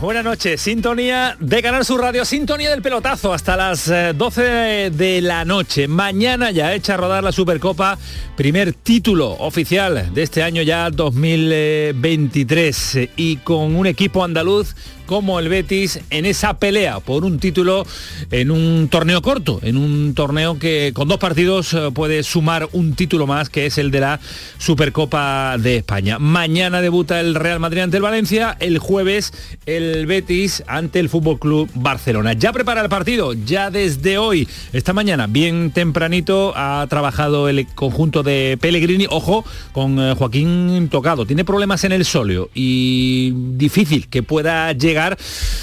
Buenas noches. Sintonía de Canal Sur Radio, sintonía del pelotazo hasta las 12 eh, de la noche. Mañana ya echa a rodar la Supercopa, primer título oficial de este año ya 2023 y con un equipo andaluz como el Betis en esa pelea por un título en un torneo corto, en un torneo que con dos partidos eh, puede sumar un título más, que es el de la Supercopa de España. Mañana debuta el Real Madrid ante el Valencia, el jueves el Betis ante el Fútbol Club Barcelona. Ya prepara el partido, ya desde hoy, esta mañana, bien tempranito, ha trabajado el conjunto de Pellegrini, ojo, con eh, Joaquín Tocado. Tiene problemas en el sóleo y difícil que pueda llegar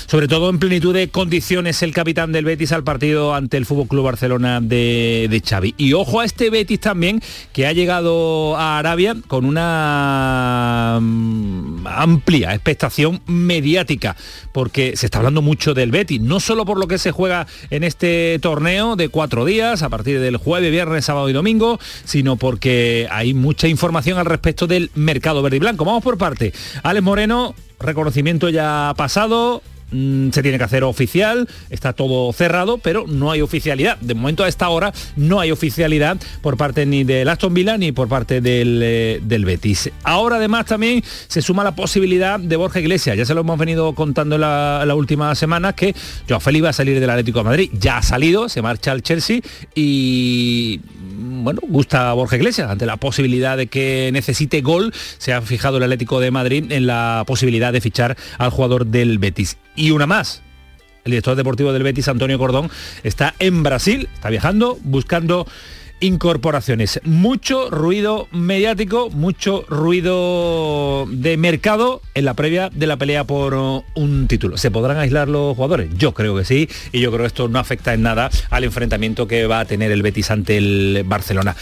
sobre todo en plenitud de condiciones, el capitán del Betis al partido ante el Fútbol Club Barcelona de, de Xavi. Y ojo a este Betis también, que ha llegado a Arabia con una mm, amplia expectación mediática, porque se está hablando mucho del Betis, no solo por lo que se juega en este torneo de cuatro días, a partir del jueves, viernes, sábado y domingo, sino porque hay mucha información al respecto del mercado verde y blanco. Vamos por parte. Alex Moreno, reconocimiento ya pasado, mm, se tiene que hacer oficial, está todo cerrado, pero no hay oficialidad. De momento a esta hora no hay oficialidad por parte ni del Aston Villa ni por parte del, eh, del Betis. Ahora además también se suma la posibilidad de Borja Iglesias, ya se lo hemos venido contando en la, la última semana, que Joao Félix va a salir del Atlético de Madrid, ya ha salido, se marcha al Chelsea y bueno, gusta Borja Iglesias ante la posibilidad de que necesite gol. Se ha fijado el Atlético de Madrid en la posibilidad de fichar al jugador del Betis. Y una más. El director deportivo del Betis, Antonio Cordón, está en Brasil, está viajando, buscando incorporaciones. Mucho ruido mediático, mucho ruido de mercado en la previa de la pelea por uh, un título. ¿Se podrán aislar los jugadores? Yo creo que sí, y yo creo que esto no afecta en nada al enfrentamiento que va a tener el Betis ante el Barcelona.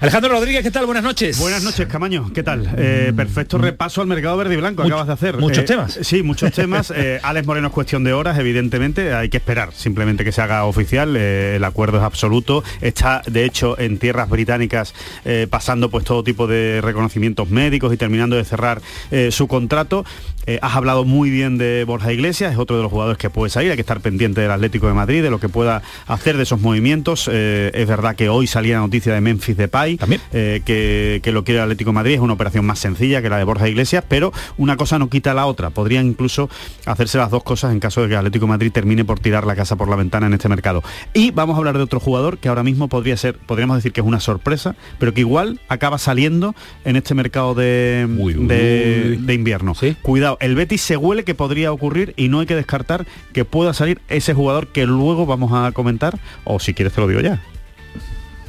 Alejandro Rodríguez, ¿qué tal? Buenas noches. Buenas noches, Camaño. ¿Qué tal? Eh, perfecto repaso al mercado verde y blanco acabas de hacer. Muchos Eh, temas. Sí, muchos temas. Eh, Alex Moreno es cuestión de horas, evidentemente. Hay que esperar simplemente que se haga oficial. Eh, el acuerdo es absoluto. Está, de hecho, en tierras británicas eh, pasando pues todo tipo de reconocimientos médicos y terminando de cerrar eh, su contrato. Eh, has hablado muy bien de Borja Iglesias, es otro de los jugadores que puede salir, hay que estar pendiente del Atlético de Madrid, de lo que pueda hacer de esos movimientos. Eh, es verdad que hoy salía la noticia de Memphis Depay, También. eh, que, que lo quiere el Atlético de Madrid, es una operación más sencilla que la de Borja Iglesias, pero una cosa no quita la otra. Podrían incluso hacerse las dos cosas en caso de que el Atlético de Madrid termine por tirar la casa por la ventana en este mercado. Y vamos a hablar de otro jugador que ahora mismo podría ser, podríamos decir que es una sorpresa, pero que igual acaba saliendo en este mercado de, Uy, uy, de, uy. de invierno. ¿Sí? Cuidado, el Betis se huele que podría ocurrir y no hay que descartar que pueda salir ese jugador que luego vamos a comentar, o si quieres te lo digo ya.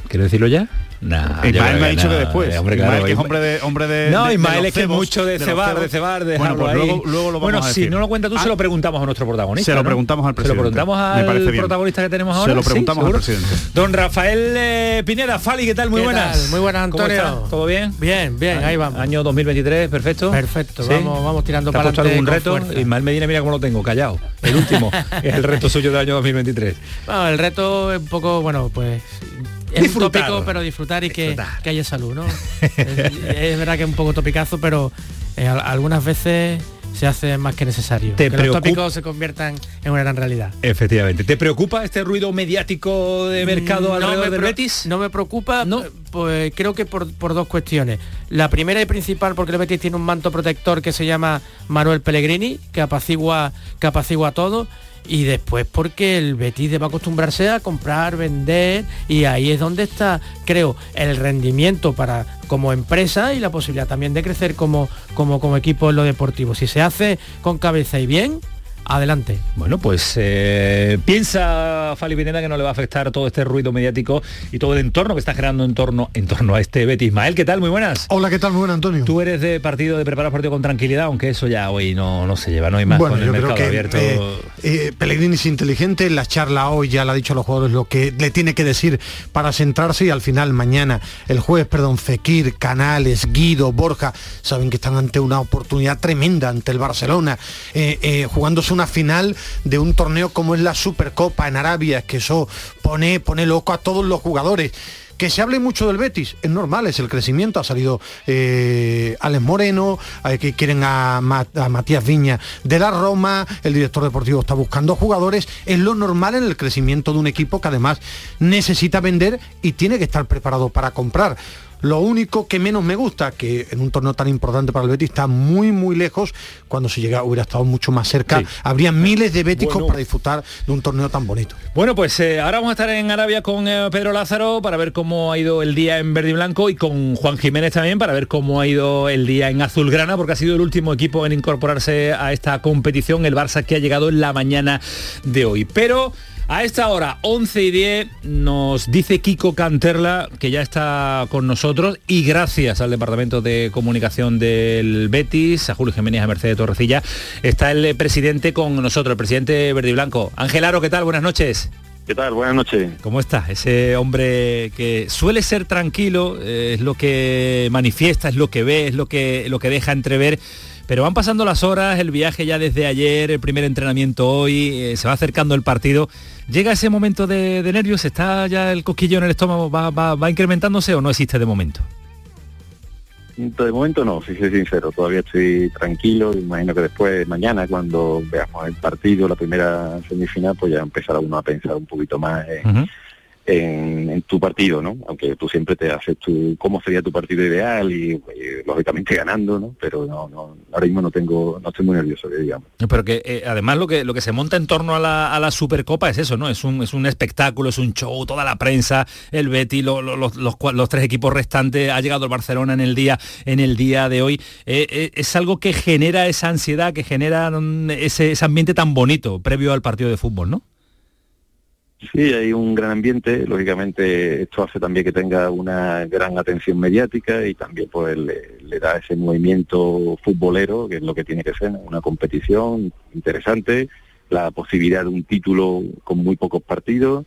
¿Quiero decirlo ya? Nah, Ismael me ha dicho no, que después. hombre, Ismael, claro, que es Isma- hombre de hombre de No, de- Ismael es que es cebos, mucho de, cebar, de cebar, de Bueno, pues ahí. luego, luego lo vamos bueno, a si no lo cuentas tú, Ah, se lo preguntamos a nuestro protagonista. Se lo ¿no? preguntamos al Se presidente. lo preguntamos al protagonista que tenemos Se ahora. lo Sí, preguntamos al presidente. Don Rafael eh, Pineda, Fali, ¿qué tal? Muy ¿Qué buenas. tal? Muy buenas, ¿Cómo Antonio. está? ¿Todo bien? Bien, bien, ahí vamos. Año 2023, perfecto. Perfecto, ¿Sí? vamos, vamos tirando ¿Te ha para adelante algún con reto? Ismael Medina, mira cómo lo tengo, callado. El último, es el reto suyo del año 2023. Bueno, el reto es un poco, bueno, pues es un tópico, pero disfrutar y que, Disfrutar. que haya salud, ¿no? es, es verdad que es un poco topicazo, pero eh, al- algunas veces se hace más que necesario. ¿Te que preocup- los tópicos se conviertan en una gran realidad. Efectivamente. ¿Te preocupa este ruido mediático de mercado Mm, alrededor me del pre- Betis? No me preocupa, No. pues creo que por, por dos cuestiones. La primera y principal porque el Betis tiene un manto protector que se llama Manuel Pellegrini, que apacigua, que apacigua todo. Y después porque el Betis debe acostumbrarse a comprar, vender y ahí es donde está, creo, el rendimiento para como empresa y la posibilidad también de crecer como, como, como equipo en lo deportivo. Si se hace con cabeza y bien, adelante. Bueno, pues eh, piensa Fali Pineda que no le va a afectar todo este ruido mediático y todo el entorno que está generando en torno, en torno a este Betis. Ismael, ¿qué tal? Muy buenas. Hola, ¿qué tal? Muy buenas, Antonio. Tú eres de partido, de preparar partido con tranquilidad, aunque eso ya hoy no, no se lleva, no hay más bueno, con el yo mercado creo que, abierto. eh, eh, Pellegrini es inteligente, la charla hoy ya le ha dicho a los jugadores lo que le tiene que decir para centrarse y al final mañana, el jueves, perdón, Fekir, Canales, Guido, Borja, saben que están ante una oportunidad tremenda ante el Barcelona, eh, eh, jugándose una final de un torneo como es la Supercopa en Arabia, que eso pone, pone loco a todos los jugadores. Que se hable mucho del Betis, es normal, es el crecimiento, ha salido eh, Moreno, eh, que quieren a Matías Viña de la Roma, el director deportivo está buscando jugadores, es lo normal en el crecimiento de un equipo que además necesita vender y tiene que estar preparado para comprar. Lo único que menos me gusta, que en un torneo tan importante para el Betis está muy muy lejos, cuando se llega hubiera estado mucho más cerca, Sí. habría miles de béticos Bueno. para disfrutar de un torneo tan bonito. Bueno, pues eh, ahora vamos a estar en Arabia con eh, Pedro Lázaro para ver cómo ha ido el día en verde y blanco y con Juan Jiménez también para ver cómo ha ido el día en azulgrana, porque ha sido el último equipo en incorporarse a esta competición, el Barça que ha llegado en la mañana de hoy. Pero a esta hora, 11 y 10, nos dice Kiko Canterla, que ya está con nosotros, y gracias al Departamento de Comunicación del Betis, a Julio Jiménez, a Mercedes Torrecilla, está el presidente con nosotros, el presidente verde y blanco. Ángel Aro, ¿qué tal? Buenas noches. ¿Qué tal? Buenas noches. ¿Cómo está? Ese hombre que suele ser tranquilo, eh, es lo que manifiesta, es lo que ve, es lo que, lo que deja entrever. Pero van pasando las horas, el viaje ya desde ayer, el primer entrenamiento hoy, eh, se va acercando el partido. ¿Llega ese momento de, de nervios? ¿Está ya el cosquillo en el estómago? ¿Va, va- va incrementándose o no existe de momento? De momento no, si soy sincero, todavía estoy tranquilo, imagino que después, mañana, cuando veamos el partido, la primera semifinal, pues ya empezará uno a pensar un poquito más en. En- tu partido, ¿no? Aunque tú siempre te haces tu, cómo sería tu partido ideal y, eh, lógicamente ganando, ¿no? Pero no, no, ahora mismo no tengo, no estoy muy nervioso, digamos. Pero que eh, además lo que, lo que se monta en torno a la, a la Supercopa es eso, ¿no? Es un, es un espectáculo, es un show, toda la prensa, el Betty, lo- lo- los, los los tres equipos restantes, ha llegado el Barcelona en el día, en el día de hoy. Eh, es algo que genera esa ansiedad, que genera mm, ese, ese ambiente tan bonito previo al partido de fútbol, ¿no? Sí, hay un gran ambiente, lógicamente esto hace también que tenga una gran atención mediática y también pues le, da ese movimiento futbolero, que es lo que tiene que ser, una competición interesante, la posibilidad de un título con muy pocos partidos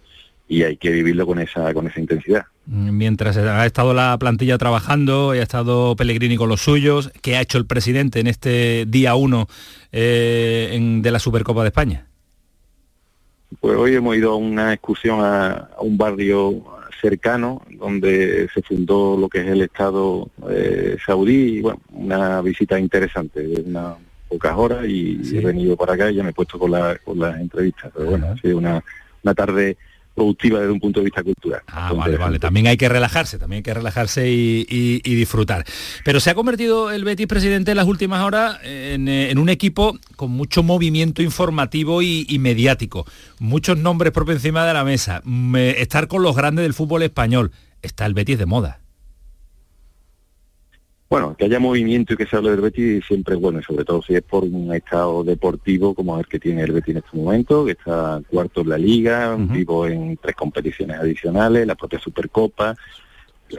y hay que vivirlo con esa con esa intensidad. Mientras ha estado la plantilla trabajando, ha estado Pellegrini con los suyos, ¿qué ha hecho el presidente en este día uno eh, en- de la Supercopa de España? Pues hoy hemos ido a una excursión a, a un barrio cercano donde se fundó lo que es el Estado eh, saudí y bueno, una visita interesante, de unas pocas horas y Sí. he venido para acá y ya me he puesto con, la, con las entrevistas. Pero bueno, Ajá. ha sido una, una tarde productiva desde un punto de vista cultural. Ah, vale, vale. También hay que relajarse, también hay que relajarse y, y- y disfrutar. Pero se ha convertido el Betis presidente en las últimas horas en, eh, en un equipo con mucho movimiento informativo y, y mediático. Muchos nombres por encima de la mesa. Mm, eh, estar con los grandes del fútbol español. Está el Betis de moda. Bueno, que haya movimiento y que se hable del Betis siempre es bueno, y sobre todo si es por un estado deportivo como el que tiene el Betis en este momento, que está cuarto en la liga, vivo en tres competiciones adicionales, la propia Supercopa,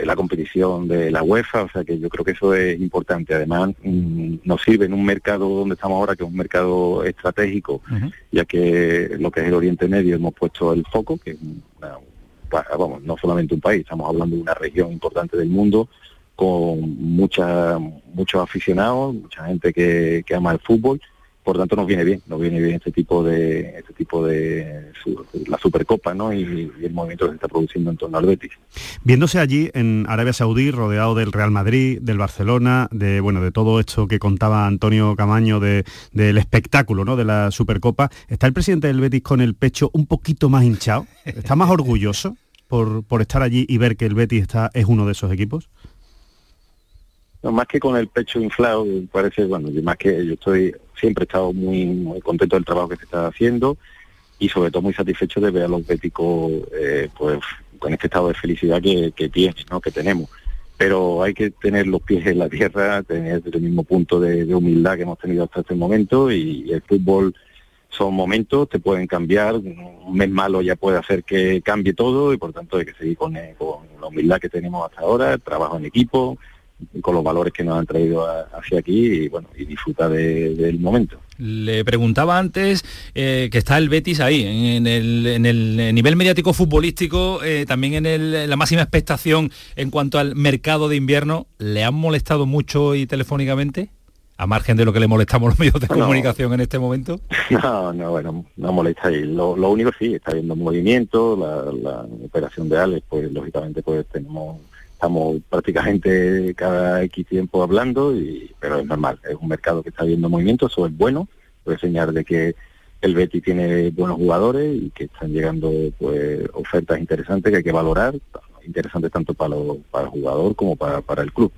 la competición de la UEFA, o sea que yo creo que eso es importante. Además, mm, nos sirve en un mercado donde estamos ahora, que es un mercado estratégico, ya que lo que es el Oriente Medio hemos puesto el foco, que es una- vamos, no solamente un país, estamos hablando de una región importante del mundo con mucha, muchos aficionados, mucha gente que, ama el fútbol, por tanto nos viene bien, nos viene bien este tipo de, este tipo de la Supercopa, ¿no? Y, y el movimiento que se está produciendo en torno al Betis. Viéndose allí en Arabia Saudí, rodeado del Real Madrid, del Barcelona, de bueno, de todo esto que contaba Antonio Camaño de- del espectáculo, ¿no? De la Supercopa, ¿está el presidente del Betis con el pecho un poquito más hinchado? ¿Está más orgulloso por, por estar allí y ver que el Betis está, es uno de esos equipos? No, más que con el pecho inflado, parece, bueno, yo más que yo estoy, siempre he estado muy, muy contento del trabajo que se está haciendo y sobre todo muy satisfecho de ver a los béticos, eh, pues, con este estado de felicidad que, que tienen, ¿no? que tenemos. Pero hay que tener los pies en la tierra, tener el mismo punto de, humildad que hemos tenido hasta este momento y, el fútbol son momentos, te pueden cambiar, un mes malo ya puede hacer que cambie todo y por tanto hay que seguir con, eh, con la humildad que tenemos hasta ahora, el trabajo en equipo, con los valores que nos han traído hacia aquí y bueno y disfruta del momento. Le preguntaba antes eh, que está el Betis ahí, en el, nivel mediático futbolístico, eh, también en la máxima expectación en cuanto al mercado de invierno. ¿Le han molestado mucho y telefónicamente? A margen de lo que le molestamos los medios de comunicación en este momento. No, no, bueno, no molesta ahí. Lo, único sí, está viendo movimiento, la, la operación de Alex, pues lógicamente pues tenemos estamos prácticamente cada X tiempo hablando, y, pero es normal, es un mercado que está viendo movimiento, eso es bueno, puede enseñar de que el Betty tiene buenos jugadores y que están llegando pues ofertas interesantes que hay que valorar, interesantes tanto para, el jugador como para, el club.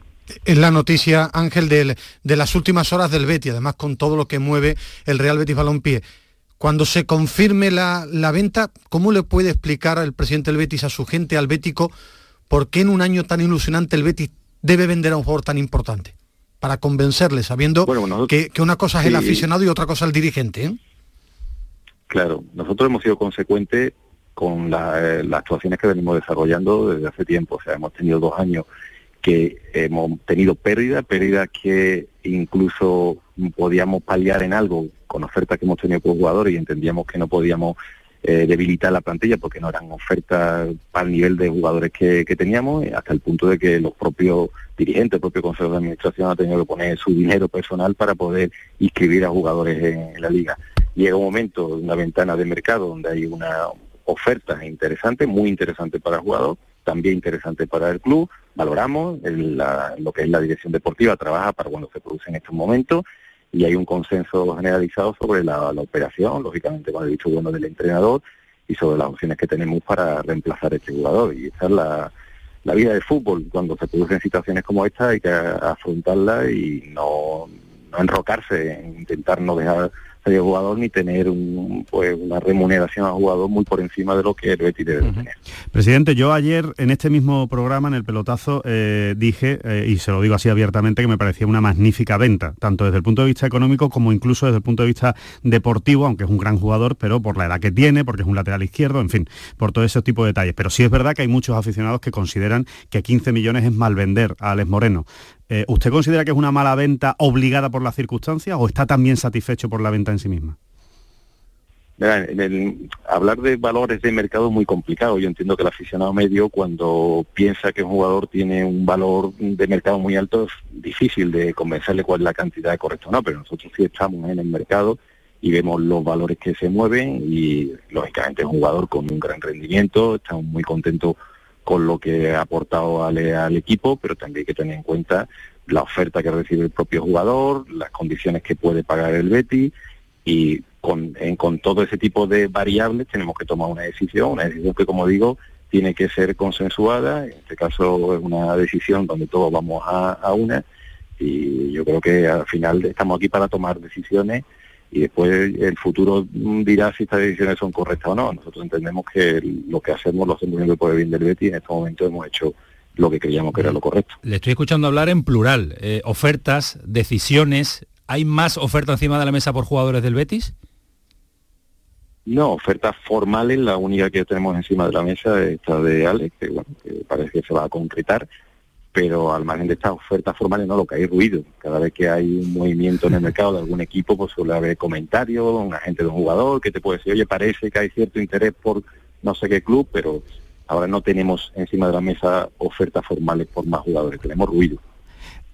Es la noticia, Ángel, de, las últimas horas del Betty, además con todo lo que mueve el Real Betis Balompié. Cuando se confirme la, venta, ¿cómo le puede explicar el presidente del Betis a su gente, al Bético, ¿por qué en un año tan ilusionante el Betis debe vender a un jugador tan importante? Para convencerle, sabiendo que, una cosa es el aficionado y otra cosa el dirigente. ¿eh? Claro, nosotros hemos sido consecuentes con eh, las actuaciones que venimos desarrollando desde hace tiempo. O sea, hemos tenido dos años que hemos tenido pérdidas, pérdidas que incluso podíamos paliar en algo con ofertas que hemos tenido por jugadores y entendíamos que no podíamos eh, debilitar la plantilla porque no eran ofertas el nivel de jugadores que, teníamos, eh, hasta el punto de que los propios dirigentes, el propio Consejo de Administración ha tenido que poner su dinero personal para poder inscribir a jugadores en, la liga. Llega un momento, una ventana de mercado donde hay una oferta interesante, muy interesante para el jugador, también interesante para el club, valoramos lo que es la dirección deportiva, trabaja para cuando se produce en estos momentos y hay un consenso generalizado sobre la, operación, lógicamente con el dicho bueno del entrenador y sobre las opciones que tenemos para reemplazar a este jugador. Y esta es la, la vida del fútbol. Cuando se producen situaciones como esta hay que afrontarla y no, no enrocarse en intentar no dejar ser jugador ni tener un, pues, una remuneración al jugador muy por encima de lo que el Betis debe tener. Presidente, yo ayer en este mismo programa, en el pelotazo, eh, dije, eh, y se lo digo así abiertamente, que me parecía una magnífica venta, tanto desde el punto de vista económico como incluso desde el punto de vista deportivo, aunque es un gran jugador, pero por la edad que tiene, porque es un lateral izquierdo, en fin, por todo ese tipo de detalles. Pero sí es verdad que hay muchos aficionados que consideran que 15 millones es mal vender a Alex Moreno. Eh, ¿Usted considera que es una mala venta obligada por las circunstancias o está también satisfecho por la venta en sí misma? hablar de valores de mercado es muy complicado. Yo entiendo que el aficionado medio cuando piensa que un jugador tiene un valor de mercado muy alto es difícil de convencerle cuál es la cantidad correcta o no, pero nosotros sí estamos en el mercado y vemos los valores que se mueven y lógicamente es un jugador con un gran rendimiento, estamos muy contentos con lo que ha aportado al, al equipo, pero también hay que tener en cuenta la oferta que recibe el propio jugador, las condiciones que puede pagar el Betty y con, con todo ese tipo de variables tenemos que tomar una decisión, una decisión que como digo tiene que ser consensuada, en este caso es una decisión donde todos vamos a una y yo creo que al final estamos aquí para tomar decisiones y después el futuro dirá si estas decisiones son correctas o no. Nosotros entendemos que lo que hacemos lo hacemos por el bien del Betty y en este momento hemos hecho lo que creíamos que era lo correcto. Le estoy escuchando hablar en plural. Eh, ofertas, decisiones. ¿Hay más ofertas encima de la mesa por jugadores del Betis? No, ofertas formales, la única que tenemos encima de la mesa es esta de Alex, que, bueno, que parece que se va a concretar pero al margen de estas ofertas formales no lo que hay ruido. Cada vez que hay un movimiento en el mercado de algún equipo, pues suele haber comentarios, un agente de un jugador que te puede decir, oye, parece que hay cierto interés por no sé qué club, pero ahora no tenemos encima de la mesa ofertas formales por más jugadores, tenemos ruido.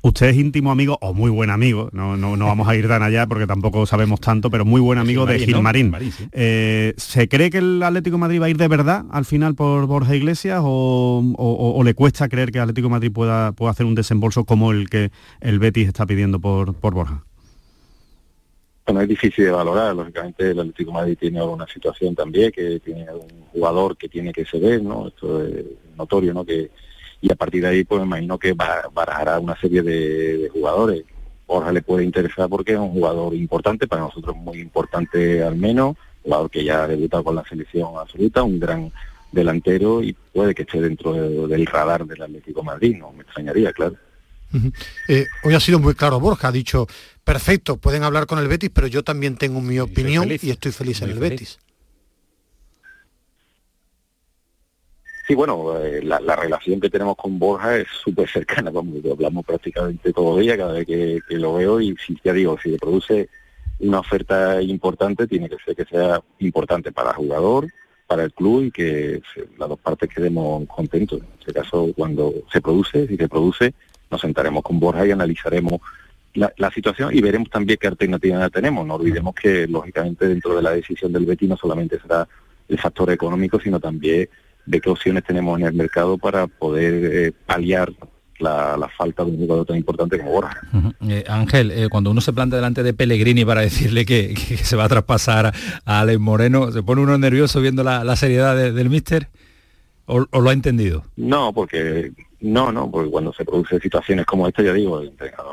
Usted es íntimo amigo, o muy buen amigo, no, no, no vamos a ir tan allá porque tampoco sabemos tanto, pero muy buen amigo de Gilmarín. Eh, ¿Se cree que el Atlético de Madrid va a ir de verdad al final por Borja Iglesias o, le cuesta creer que el Atlético de Madrid pueda, pueda hacer un desembolso como el que el Betis está pidiendo por, por Borja? Bueno, es difícil de valorar, lógicamente el Atlético de Madrid tiene alguna situación también, que tiene un jugador que tiene que ceder, ¿no? Esto es notorio, ¿no? Que y a partir de ahí pues me imagino que barajará una serie de, jugadores. Borja le puede interesar porque es un jugador importante, para nosotros muy importante al menos, jugador que ya ha debutado con la selección absoluta, un gran delantero y puede que esté dentro del radar del Atlético Madrid, no me extrañaría, claro. Eh, hoy ha sido muy claro Borja, ha dicho perfecto, pueden hablar con el Betis, pero yo también tengo mi opinión y estoy feliz en el Betis. Sí, bueno, eh, la, relación que tenemos con Borja es súper cercana, como hablamos prácticamente todo el día, cada vez que, lo veo, y si ya digo, si le produce una oferta importante, tiene que ser que sea importante para el jugador, para el club y que las dos partes quedemos contentos. En este caso, cuando se produce, si se produce, nos sentaremos con Borja y analizaremos la, situación y veremos también qué alternativa tenemos. No olvidemos que, lógicamente, dentro de la decisión del Betis no solamente será el factor económico, sino también de qué opciones tenemos en el mercado para poder eh, paliar la, falta de un jugador tan importante como Borja. Eh, Ángel, eh, cuando uno se planta delante de Pellegrini para decirle que, se va a traspasar a Alex Moreno, ¿se pone uno nervioso viendo la, seriedad del míster? O, lo ha entendido? No, porque no, no, porque cuando se producen situaciones como esta, ya digo,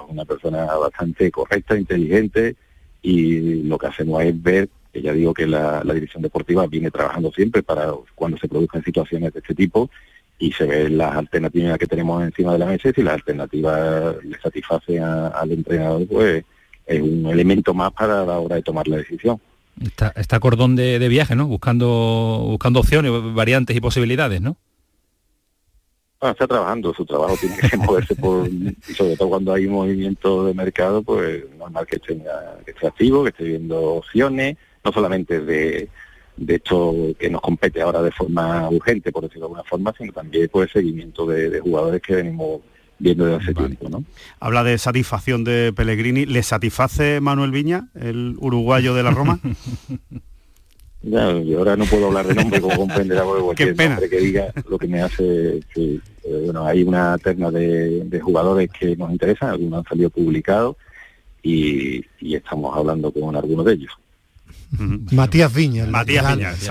una persona bastante correcta, inteligente, y lo que hacemos es ver ya digo que la, dirección deportiva viene trabajando siempre para cuando se produzcan situaciones de este tipo y se ven las alternativas que tenemos encima de la mesa y si las alternativas le satisfacen al entrenador, pues es un elemento más para la hora de tomar la decisión. Está, está cordón de, viaje, ¿no? Buscando, buscando opciones, variantes y posibilidades, ¿no? está trabajando, su trabajo tiene que moverse por, y sobre todo cuando hay movimiento de mercado, pues normal que esté, que esté activo, que esté viendo opciones, no solamente de, de esto que nos compete ahora de forma urgente, por decirlo de alguna forma, sino también por el seguimiento de, jugadores que venimos viendo desde hace tiempo. ¿no? Habla de satisfacción de Pellegrini. ¿Le satisface Manuel Viña, el uruguayo de la Roma? ya, yo ahora no puedo hablar de nombre, como comprenderá, porque cualquier nombre que diga lo que me hace que, eh, bueno, hay una terna de, de, jugadores que nos interesan, algunos han salido publicados y, y estamos hablando con algunos de ellos. Matías Viña,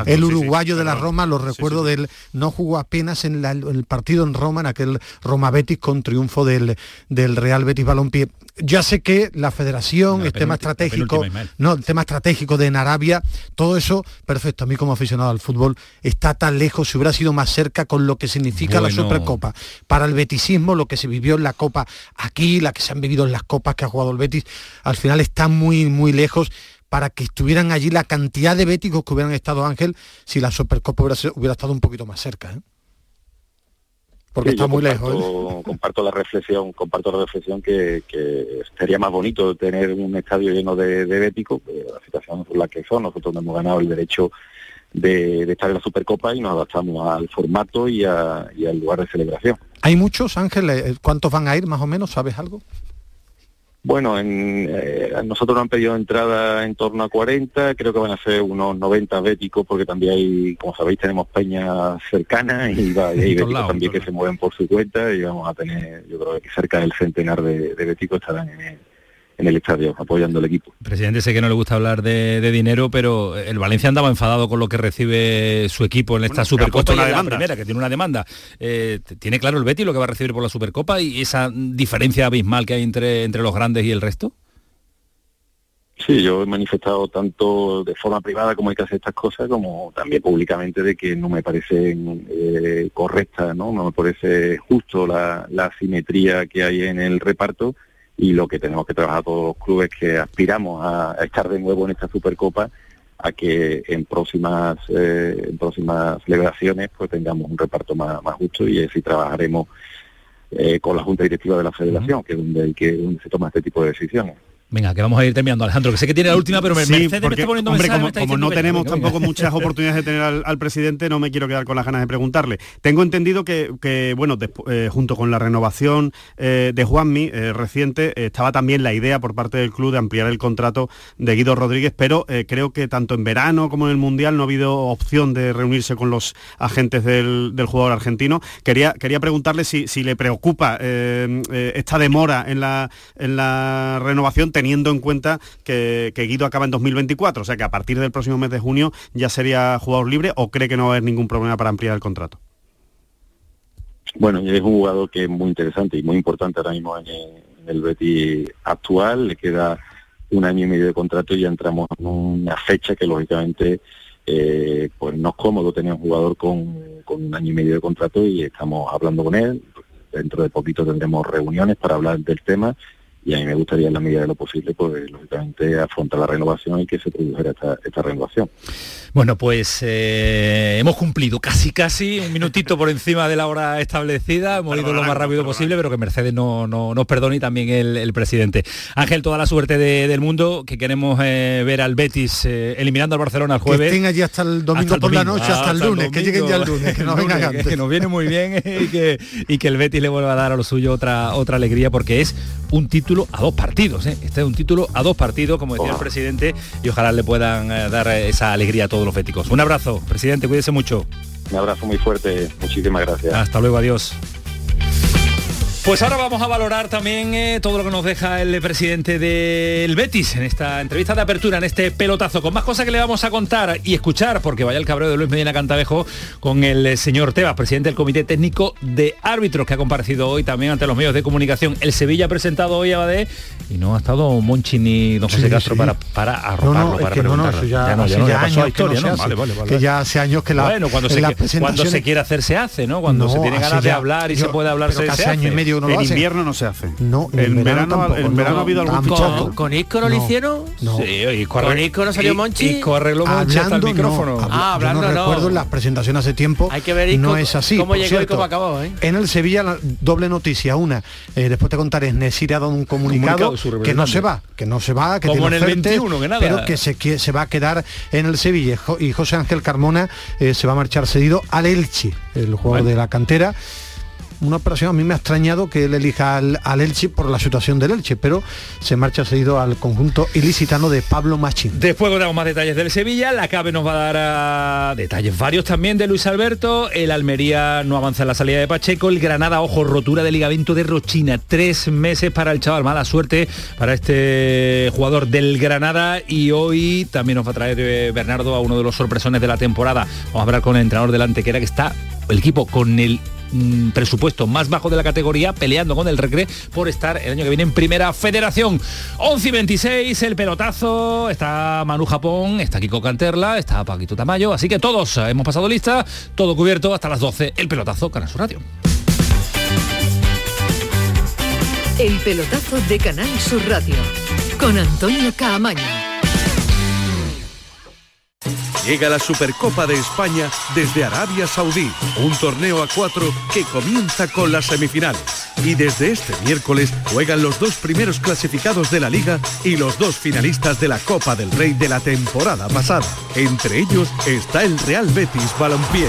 el, uruguayo de la Roma, lo recuerdo del no jugó apenas en, el partido en Roma, en aquel Roma Betis con triunfo del, del Real Betis Balompié. Ya sé que la federación, el tema estratégico, no, el tema estratégico de en Arabia, todo eso, perfecto, a mí como aficionado al fútbol, está tan lejos, si hubiera sido más cerca con lo que significa la Supercopa. Para el betisismo, lo que se vivió en la Copa aquí, la que se han vivido en las copas que ha jugado el Betis, al final está muy, muy lejos para que estuvieran allí la cantidad de béticos que hubieran estado Ángel si la Supercopa hubiera, estado un poquito más cerca. ¿eh? Porque está muy lejos. ¿eh? Comparto la reflexión, comparto la reflexión que, sería más bonito tener un estadio lleno de, de béticos, la situación es la que son, nosotros no hemos ganado el derecho de, estar en la Supercopa y nos adaptamos al formato y, al lugar de celebración. ¿Hay muchos, Ángel? Eh, ¿Cuántos van a ir más o menos? ¿Sabes algo? Bueno, en, eh, nosotros nos han pedido entrada en torno a 40, creo que van a ser unos 90 béticos, porque también hay, como sabéis, tenemos peñas cercanas y, va, hay béticos también que se mueven por su cuenta y vamos a tener, yo creo que cerca del centenar de, de béticos estarán en, en el estadio, apoyando al equipo. Presidente, sé que no le gusta hablar de, dinero, pero el Valencia andaba enfadado con lo que recibe su equipo en esta Supercopa la primera, que tiene una demanda. Eh, ¿Tiene claro el Betty lo que va a recibir por la Supercopa y esa diferencia abismal que hay entre, entre los grandes y el resto? Sí, yo he manifestado tanto de forma privada como hay que hacer estas cosas, como también públicamente de que no me parece eh, correcta, ¿no? no me parece justo la, la simetría que hay en el reparto y lo que tenemos que trabajar todos los clubes que aspiramos a, estar de nuevo en esta Supercopa a que en próximas eh, en próximas celebraciones pues tengamos un reparto más, justo y así trabajaremos eh, con la Junta Directiva de la Federación, que es donde, hay que, donde se toma este tipo de decisiones. Venga, que vamos a ir terminando, Alejandro, que sé que tiene la última, pero me, sí, porque, hombre, como, no tenemos tampoco muchas oportunidades de tener al, presidente, no me quiero quedar con las ganas de preguntarle. Tengo entendido que, bueno, eh, junto con la renovación eh, de Juanmi eh, reciente, estaba también la idea por parte del club de ampliar el contrato de Guido Rodríguez, pero creo que tanto en verano como en el Mundial no ha habido opción de reunirse con los agentes del, jugador argentino. Quería, quería preguntarle si, le preocupa esta demora en la, en la renovación teniendo en cuenta que, Guido acaba en 2024, o sea que a partir del próximo mes de junio ya sería jugador libre o cree que no va a haber ningún problema para ampliar el contrato. Bueno, es un jugador que es muy interesante y muy importante ahora mismo en, el Betis actual, le queda un año y medio de contrato y ya entramos en una fecha que lógicamente eh, pues no es cómodo tener un jugador con, un año y medio de contrato y estamos hablando con él. Dentro de poquito tendremos reuniones para hablar del tema y a mí me gustaría en la medida de lo posible, pues lógicamente afrontar la renovación y que se produjera esta, esta renovación. Bueno, pues eh, hemos cumplido casi casi un minutito por encima de la hora establecida, hemos ido lo más rápido posible, pero que Mercedes no, no nos perdone y también el, presidente. Ángel, toda la suerte del mundo, que queremos eh, ver al Betis eh, eliminando al Barcelona el jueves. Que estén allí hasta el domingo por la noche, hasta, el lunes, que lleguen ya el lunes, que, nos que nos viene muy bien y que, y que el Betis le vuelva a dar a lo suyo otra, otra alegría, porque es un título a dos partidos. Este es un título a dos partidos, como decía el presidente, y ojalá le puedan dar esa alegría a todos los féticos. Un abrazo, presidente, cuídese mucho. Un abrazo muy fuerte, muchísimas gracias. Hasta luego, adiós. Pues ahora vamos a valorar también eh, todo lo que nos deja el presidente del Betis en esta entrevista de apertura, en este pelotazo, con más cosas que le vamos a contar y escuchar, porque vaya el cabreo de Luis Medina Cantabejo con el eh, señor Tebas, presidente del Comité Técnico de Árbitros, que ha comparecido hoy también ante los medios de comunicación. El Sevilla ha presentado hoy a Badé y no ha estado Monchi ni don José Castro para, para arroparlo, para no, no, eso ya, no, historia, ¿no? Vale, vale, vale. Que ya hace años que la Bueno, cuando, se, cuando se quiere hacer se hace, ¿no? Cuando se tiene ganas de hablar y se puede hablar se, hace. año y medio en invierno no se hace. No, en, verano, en verano ha habido algún fichaje. ¿Con Isco no lo hicieron? No. Sí, con Isco no salió Monchi. Isco arregló Monchi hasta el micrófono. ah, hablando no. recuerdo en las presentaciones hace tiempo. Hay que ver no es así. ¿Cómo llegó y cómo acabó? ¿eh? En el Sevilla, doble noticia. Una, eh, después te contaré, Nesir ha dado un comunicado, que no se va, que no se va, que Como en el 21, que nada. pero que se, se va a quedar en el Sevilla. Y José Ángel Carmona eh, se va a marchar cedido al Elche, el jugador de la cantera una operación a mí me ha extrañado que él elija al, Elche por la situación del Elche, pero se marcha seguido al conjunto ilicitano de Pablo Machín. Después damos más detalles del Sevilla, la CABE nos va a dar ah, detalles varios también de Luis Alberto, el Almería no avanza en la salida de Pacheco, el Granada, ojo, rotura de ligamento de Rochina, tres meses para el chaval, mala suerte para este jugador del Granada y hoy también nos va a traer eh, Bernardo a uno de los sorpresones de la temporada. Vamos a hablar con el entrenador del Antequera que está el equipo con el Mm, presupuesto más bajo de la categoría, peleando con el Recre por estar el año que viene en Primera Federación. 11 y 26, el pelotazo, está Manu Japón, está Kiko Canterla, está Paquito Tamayo, así que todos hemos pasado lista, todo cubierto hasta las 12, el pelotazo, Canal Sur Radio. El pelotazo de Canal Sur Radio, con Antonio Caamaño. Llega la Supercopa de España desde Arabia Saudí, un torneo a cuatro que comienza con las semifinales. Y desde este miércoles juegan los dos primeros clasificados de la liga y los dos finalistas de la Copa del Rey de la temporada pasada. Entre ellos está el Real Betis Balompié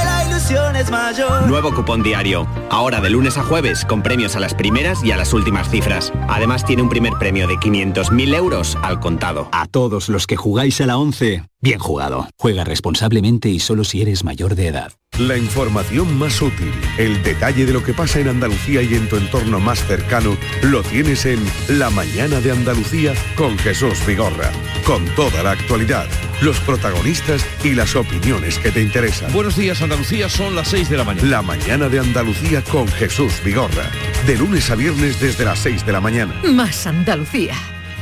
la ilusión es mayor. Nuevo cupón diario. Ahora de lunes a jueves, con premios a las primeras y a las últimas cifras. Además tiene un primer premio de 500.000 euros al contado. A todos los que jugáis a la 11, bien jugado. Juega responsablemente y solo si eres mayor de edad. La información más útil, el detalle de lo que pasa en Andalucía y en tu entorno más cercano, lo tienes en La Mañana de Andalucía con Jesús Vigorra. Con toda la actualidad, los protagonistas y las opiniones que te interesan. Buenos días Andalucía, son las 6 de la mañana. La Mañana de Andalucía con Jesús Vigorra. De lunes a viernes desde las 6 de la mañana. Más Andalucía,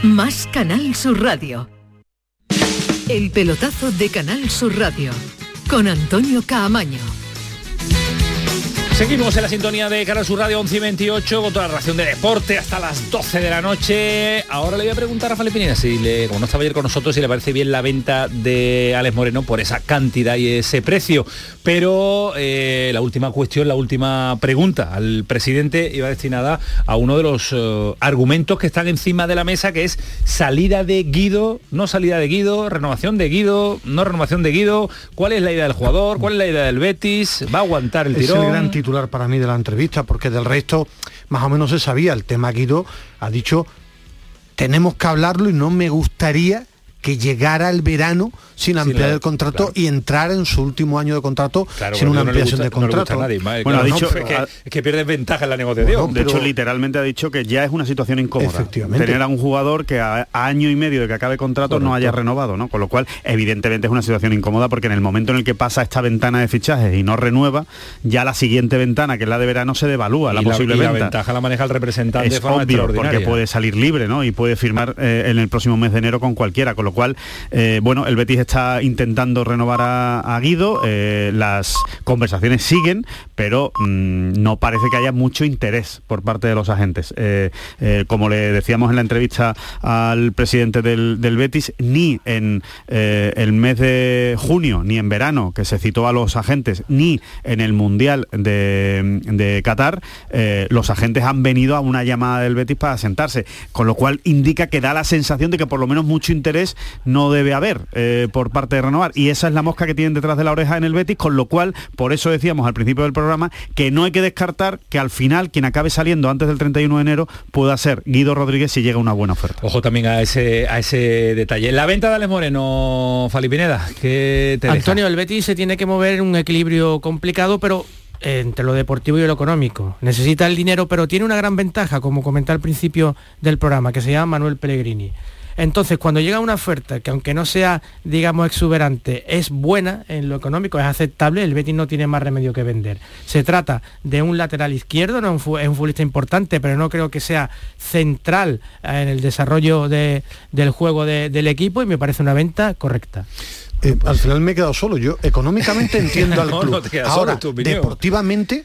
más Canal Sur Radio. El pelotazo de Canal Sur Radio con Antonio Caamaño. Seguimos en la sintonía de Canal Sur Radio 11 y 28 con toda la ración de deporte hasta las 12 de la noche. Ahora le voy a preguntar a Rafael Pineda si le, como no estaba ayer con nosotros, si le parece bien la venta de Alex Moreno por esa cantidad y ese precio. Pero eh, la última cuestión, la última pregunta al presidente iba destinada a uno de los eh, argumentos que están encima de la mesa, que es salida de Guido, no salida de Guido, renovación de Guido, no renovación de Guido. ¿Cuál es la idea del jugador? ¿Cuál es la idea del Betis? ¿Va a aguantar el Es tirón? el gran titular para mí de la entrevista, porque del resto más o menos se sabía. El tema Guido ha dicho, tenemos que hablarlo y no me gustaría que llegara el verano sin ampliar la- el contrato y entrar en su último año de contrato Claro, sin una no ampliación gusta- de no gusta contrato. a nadie, madre, Bueno, claro, ha no, dicho- es, que, es que pierdes ventaja en la negociación. de hecho, literalmente ha dicho que ya es una situación incómoda. Efectivamente. Tener a un jugador que a, a año y medio de que acabe contrato no haya renovado, ¿no? Con lo cual, evidentemente es una situación incómoda porque en el momento en el que pasa esta ventana de fichajes y no renueva, ya la siguiente ventana, que es la de verano, se devalúa la y la, posible y la venta. ventaja la maneja el representante de es forma obvio porque puede salir libre ¿no? y puede firmar eh, en el próximo mes de enero con cualquiera con lo cual eh, bueno el Betis está intentando renovar a, Guido eh, las conversaciones siguen pero mm, no parece que haya mucho interés por parte de los agentes. Eh, como le decíamos en la entrevista al presidente del, Betis ni en el mes de junio ni en verano que se citó a los agentes ni en el mundial de, Qatar los agentes han venido a una llamada del Betis para sentarse, con lo cual indica que da la sensación de que por lo menos mucho interés no debe haber eh, por parte de renovar. Y esa es la mosca que tienen detrás de la oreja en el Betis, con lo cual, por eso decíamos al principio del programa, que no hay que descartar que al final quien acabe saliendo antes del 31 de enero pueda ser Guido Rodríguez si llega una buena oferta. Ojo también a ese, a ese detalle. La venta de Alex Moreno, Falipineda, que te deja? Antonio, el Betis se tiene que mover en un equilibrio complicado, pero entre lo deportivo y lo económico. Necesita el dinero, pero tiene una gran ventaja, como comenté al principio del programa, que se llama Manuel Pellegrini. Entonces, cuando llega una oferta que aunque no sea, digamos, exuberante, es buena en lo económico, es aceptable, el Betis no tiene más remedio que vender. Se trata de un lateral izquierdo, no es un fu- es un futbolista importante, pero no creo que sea central eh, en el desarrollo de- del juego de- del equipo y me parece una venta correcta. Eh, al final me he quedado solo. Yo económicamente entiendo al club. no Ahora, deportivamente,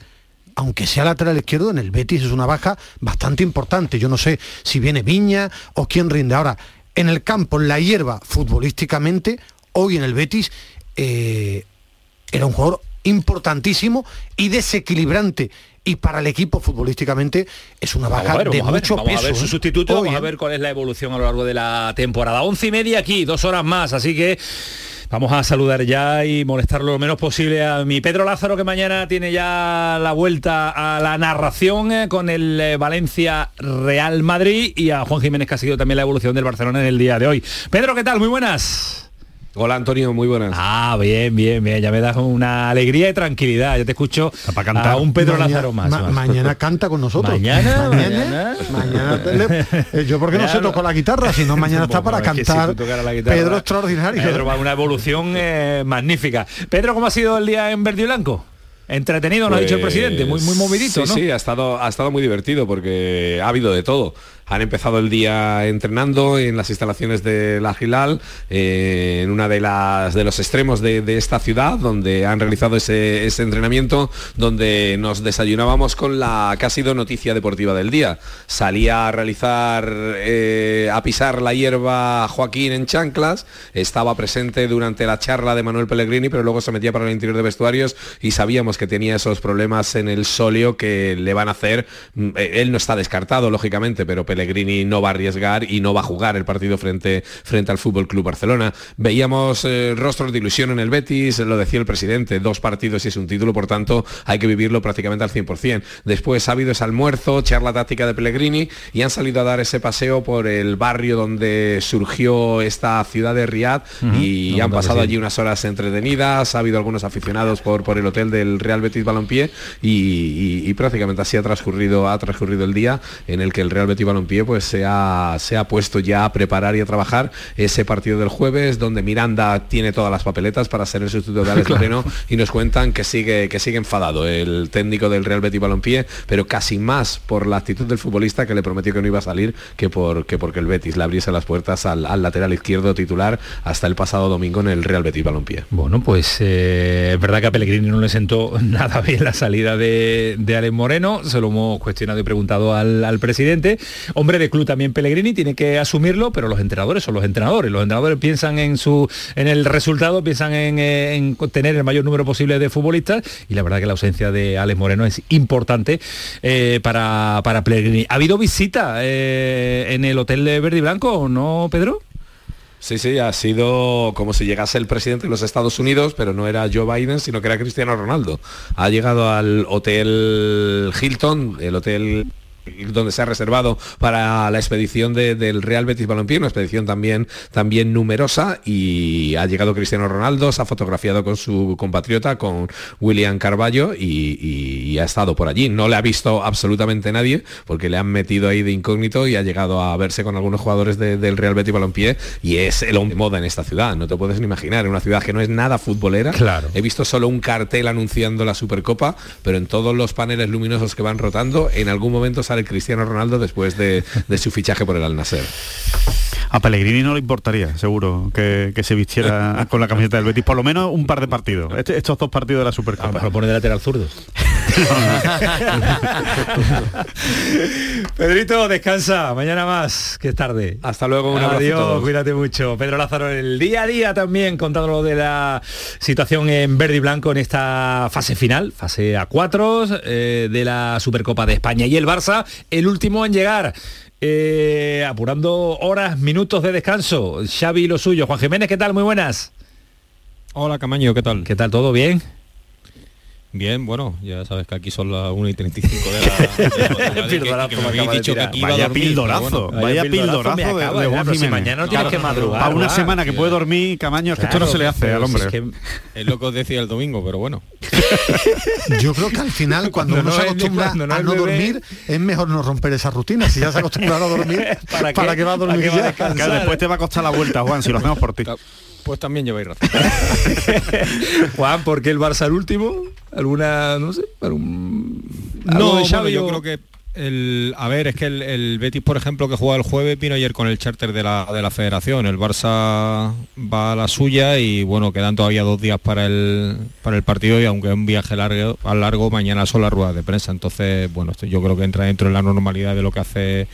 aunque sea lateral izquierdo, en el Betis es una baja bastante importante. Yo no sé si viene Viña o quién rinde. Ahora, en el campo, en la hierba, futbolísticamente, hoy en el Betis eh, era un jugador importantísimo y desequilibrante. Y para el equipo futbolísticamente es una Vamos baja a de vamos a ver, mucho vamos peso. a ver su ¿eh? sustituto, Hoy, vamos a ¿eh? ver cuál es la evolución a lo largo de la temporada. Once y media aquí, dos horas más, así que vamos a saludar ya y molestarlo lo menos posible a mi Pedro Lázaro, que mañana tiene ya la vuelta a la narración eh, con el eh, Valencia Real Madrid y a Juan Jiménez, que ha seguido también la evolución del Barcelona en el día de hoy. Pedro, ¿qué tal? Muy buenas. Hola Antonio, muy buenas. Ah, bien, bien, bien. Ya me das una alegría y tranquilidad. Ya te escucho para cantar. a un Pedro Mañana- Lázaro más. ma- más. mañana canta con nosotros. Mañana, mañana, mañana tele- eh, yo porque no sé tocar la guitarra, sino mañana está para Bueno, es que si cantar. la guitarra, Pedro extraordinario. Pedro va una evolución eh, magnífica. Pedro, ¿cómo ha sido el día en verde y blanco? Entretenido, nos ha dicho el Pues, presidente, muy, muy movidito, sí, ¿no? Sí, ha estado, ha estado muy divertido porque ha habido de todo. Han empezado el día entrenando en las instalaciones de la Gilal, eh, en una de las de los extremos de, esta ciudad, donde han realizado ese, ese entrenamiento, donde nos desayunábamos con la que ha noticia deportiva del día. Salía a realizar, eh, a pisar la hierba Joaquín en chanclas, estaba presente durante la charla de Manuel Pellegrini, pero luego se metía para el interior de vestuarios y sabíamos que tenía esos problemas en el sóleo que le van a hacer, mm, eh, él no está descartado, lógicamente, pero Pellegrini no va a arriesgar y no va a jugar el partido frente, frente al Fútbol Club Barcelona. Veíamos eh, rostros de ilusión en el Betis, lo decía el presidente, dos partidos y es un título, por tanto hay que vivirlo prácticamente al 100%. Después ha habido ese almuerzo, charla táctica de Pellegrini y han salido a dar ese paseo por el barrio donde surgió esta ciudad de Riad y han pasado allí unas horas entretenidas, ha habido algunos aficionados por, por el hotel del Real Betis Balompié y, y- y prácticamente así ha transcurrido, ha transcurrido el día en el que el Real Betis Balompié Balompié pues se ha, se ha puesto ya a preparar y a trabajar ese partido del jueves donde Miranda tiene todas las papeletas para ser el sustituto de Alex Moreno y nos cuentan que sigue, que sigue enfadado el técnico del Real Betis Balompié, pero casi más por la actitud del futbolista que le prometió que no iba a salir que, por, que porque el Betis le abriese las puertas al, al lateral izquierdo titular hasta el pasado domingo en el Real Betis Balompié. Bueno, pues eh, es verdad que a Pellegrini no le sentó nada bien la salida de, de Alex Moreno, se lo hemos cuestionado y preguntado al, al presidente. Hombre de club también Pellegrini, tiene que asumirlo, pero los entrenadores son los entrenadores. Los entrenadores piensan en su en el resultado, piensan en, eh, en tener el mayor número posible de futbolistas y la verdad que la ausencia de Alex Moreno es importante eh, para, para Pellegrini. ¿Ha habido visita eh, en el hotel de Verde y Blanco, no, Pedro? Sí, sí, ha sido como si llegase el presidente de los Estados Unidos, pero no era Joe Biden, sino que era Cristiano Ronaldo. Ha llegado al hotel Hilton, el hotel donde se ha reservado para la expedición de- del Real Betis Balompié, una expedición también, también numerosa y ha llegado Cristiano Ronaldo, se ha fotografiado con su compatriota, con William Carballo y, y- y ha estado por allí. No le ha visto absolutamente nadie porque le han metido ahí de incógnito y ha llegado a verse con algunos jugadores de- del Real Betis Balompié y es el hombre de moda en esta ciudad, no te puedes ni imaginar, en una ciudad que no es nada futbolera. Claro. He visto solo un cartel anunciando la Supercopa, pero en todos los paneles luminosos que van rotando, en algún momento sale Cristiano Ronaldo después de, de su fichaje por el Al Nasser. A Pellegrini no le importaría, seguro, que, que se vistiera con la camiseta del Betis, por lo menos un par de partidos. Este- estos dos partidos de la Supercopa. Lo pone de lateral zurdo. Pedrito, descansa, mañana más, que es tarde. Hasta luego, un abrazo a Adiós, todos. cuídate mucho. Pedro Lázaro, el día a día también contándolo de la situación en verde y blanco en esta fase final, fase A4 eh, de la Supercopa de España. Y el Barça, el último en llegar. eh, apurando horas, minutos de descanso. Xavi y lo suyo. Juan Jiménez, ¿qué tal? Muy buenas. Hola Camaño, ¿qué tal? ¿Qué tal? ¿Todo bien? Bien, bueno, ya sabes que aquí son las 1 y 35 de la... de la madrugada y que- Pildorazo que me me habéis acaba de dicho que tirar. aquí iba a Vaya dormir, pildorazo, bueno. vaya pildorazo pildorazo me de, si mañana no tienes que madrugar, A una semana que puede dormir, Camaño, es que esto no se le hace al hombre. Es lo que os decía el domingo, pero bueno. Yo creo que al final, cuando, Cuando uno no se acostumbra cuando no a no bebé. dormir, es mejor no romper esa rutina. Si ya se ha acostumbrado a dormir, ¿Para ¿para, qué? va a dormir ¿Para va ya? después te va a costar la vuelta, Juan, si lo hacemos por ti. Pues también lleváis razón. Juan, ¿por qué el Barça el último? ¿Alguna, no sé, algún... No, de bueno, yo o- creo que el, a ver, es que el, el Betis, por ejemplo, que juega el jueves, vino ayer con el charter de la, de la federación. El Barça va a la suya y bueno, quedan todavía dos días para el, para el partido y aunque es un viaje largo, a largo, mañana son las ruedas de prensa. Entonces, bueno, esto yo creo que entra dentro de la normalidad de lo que hace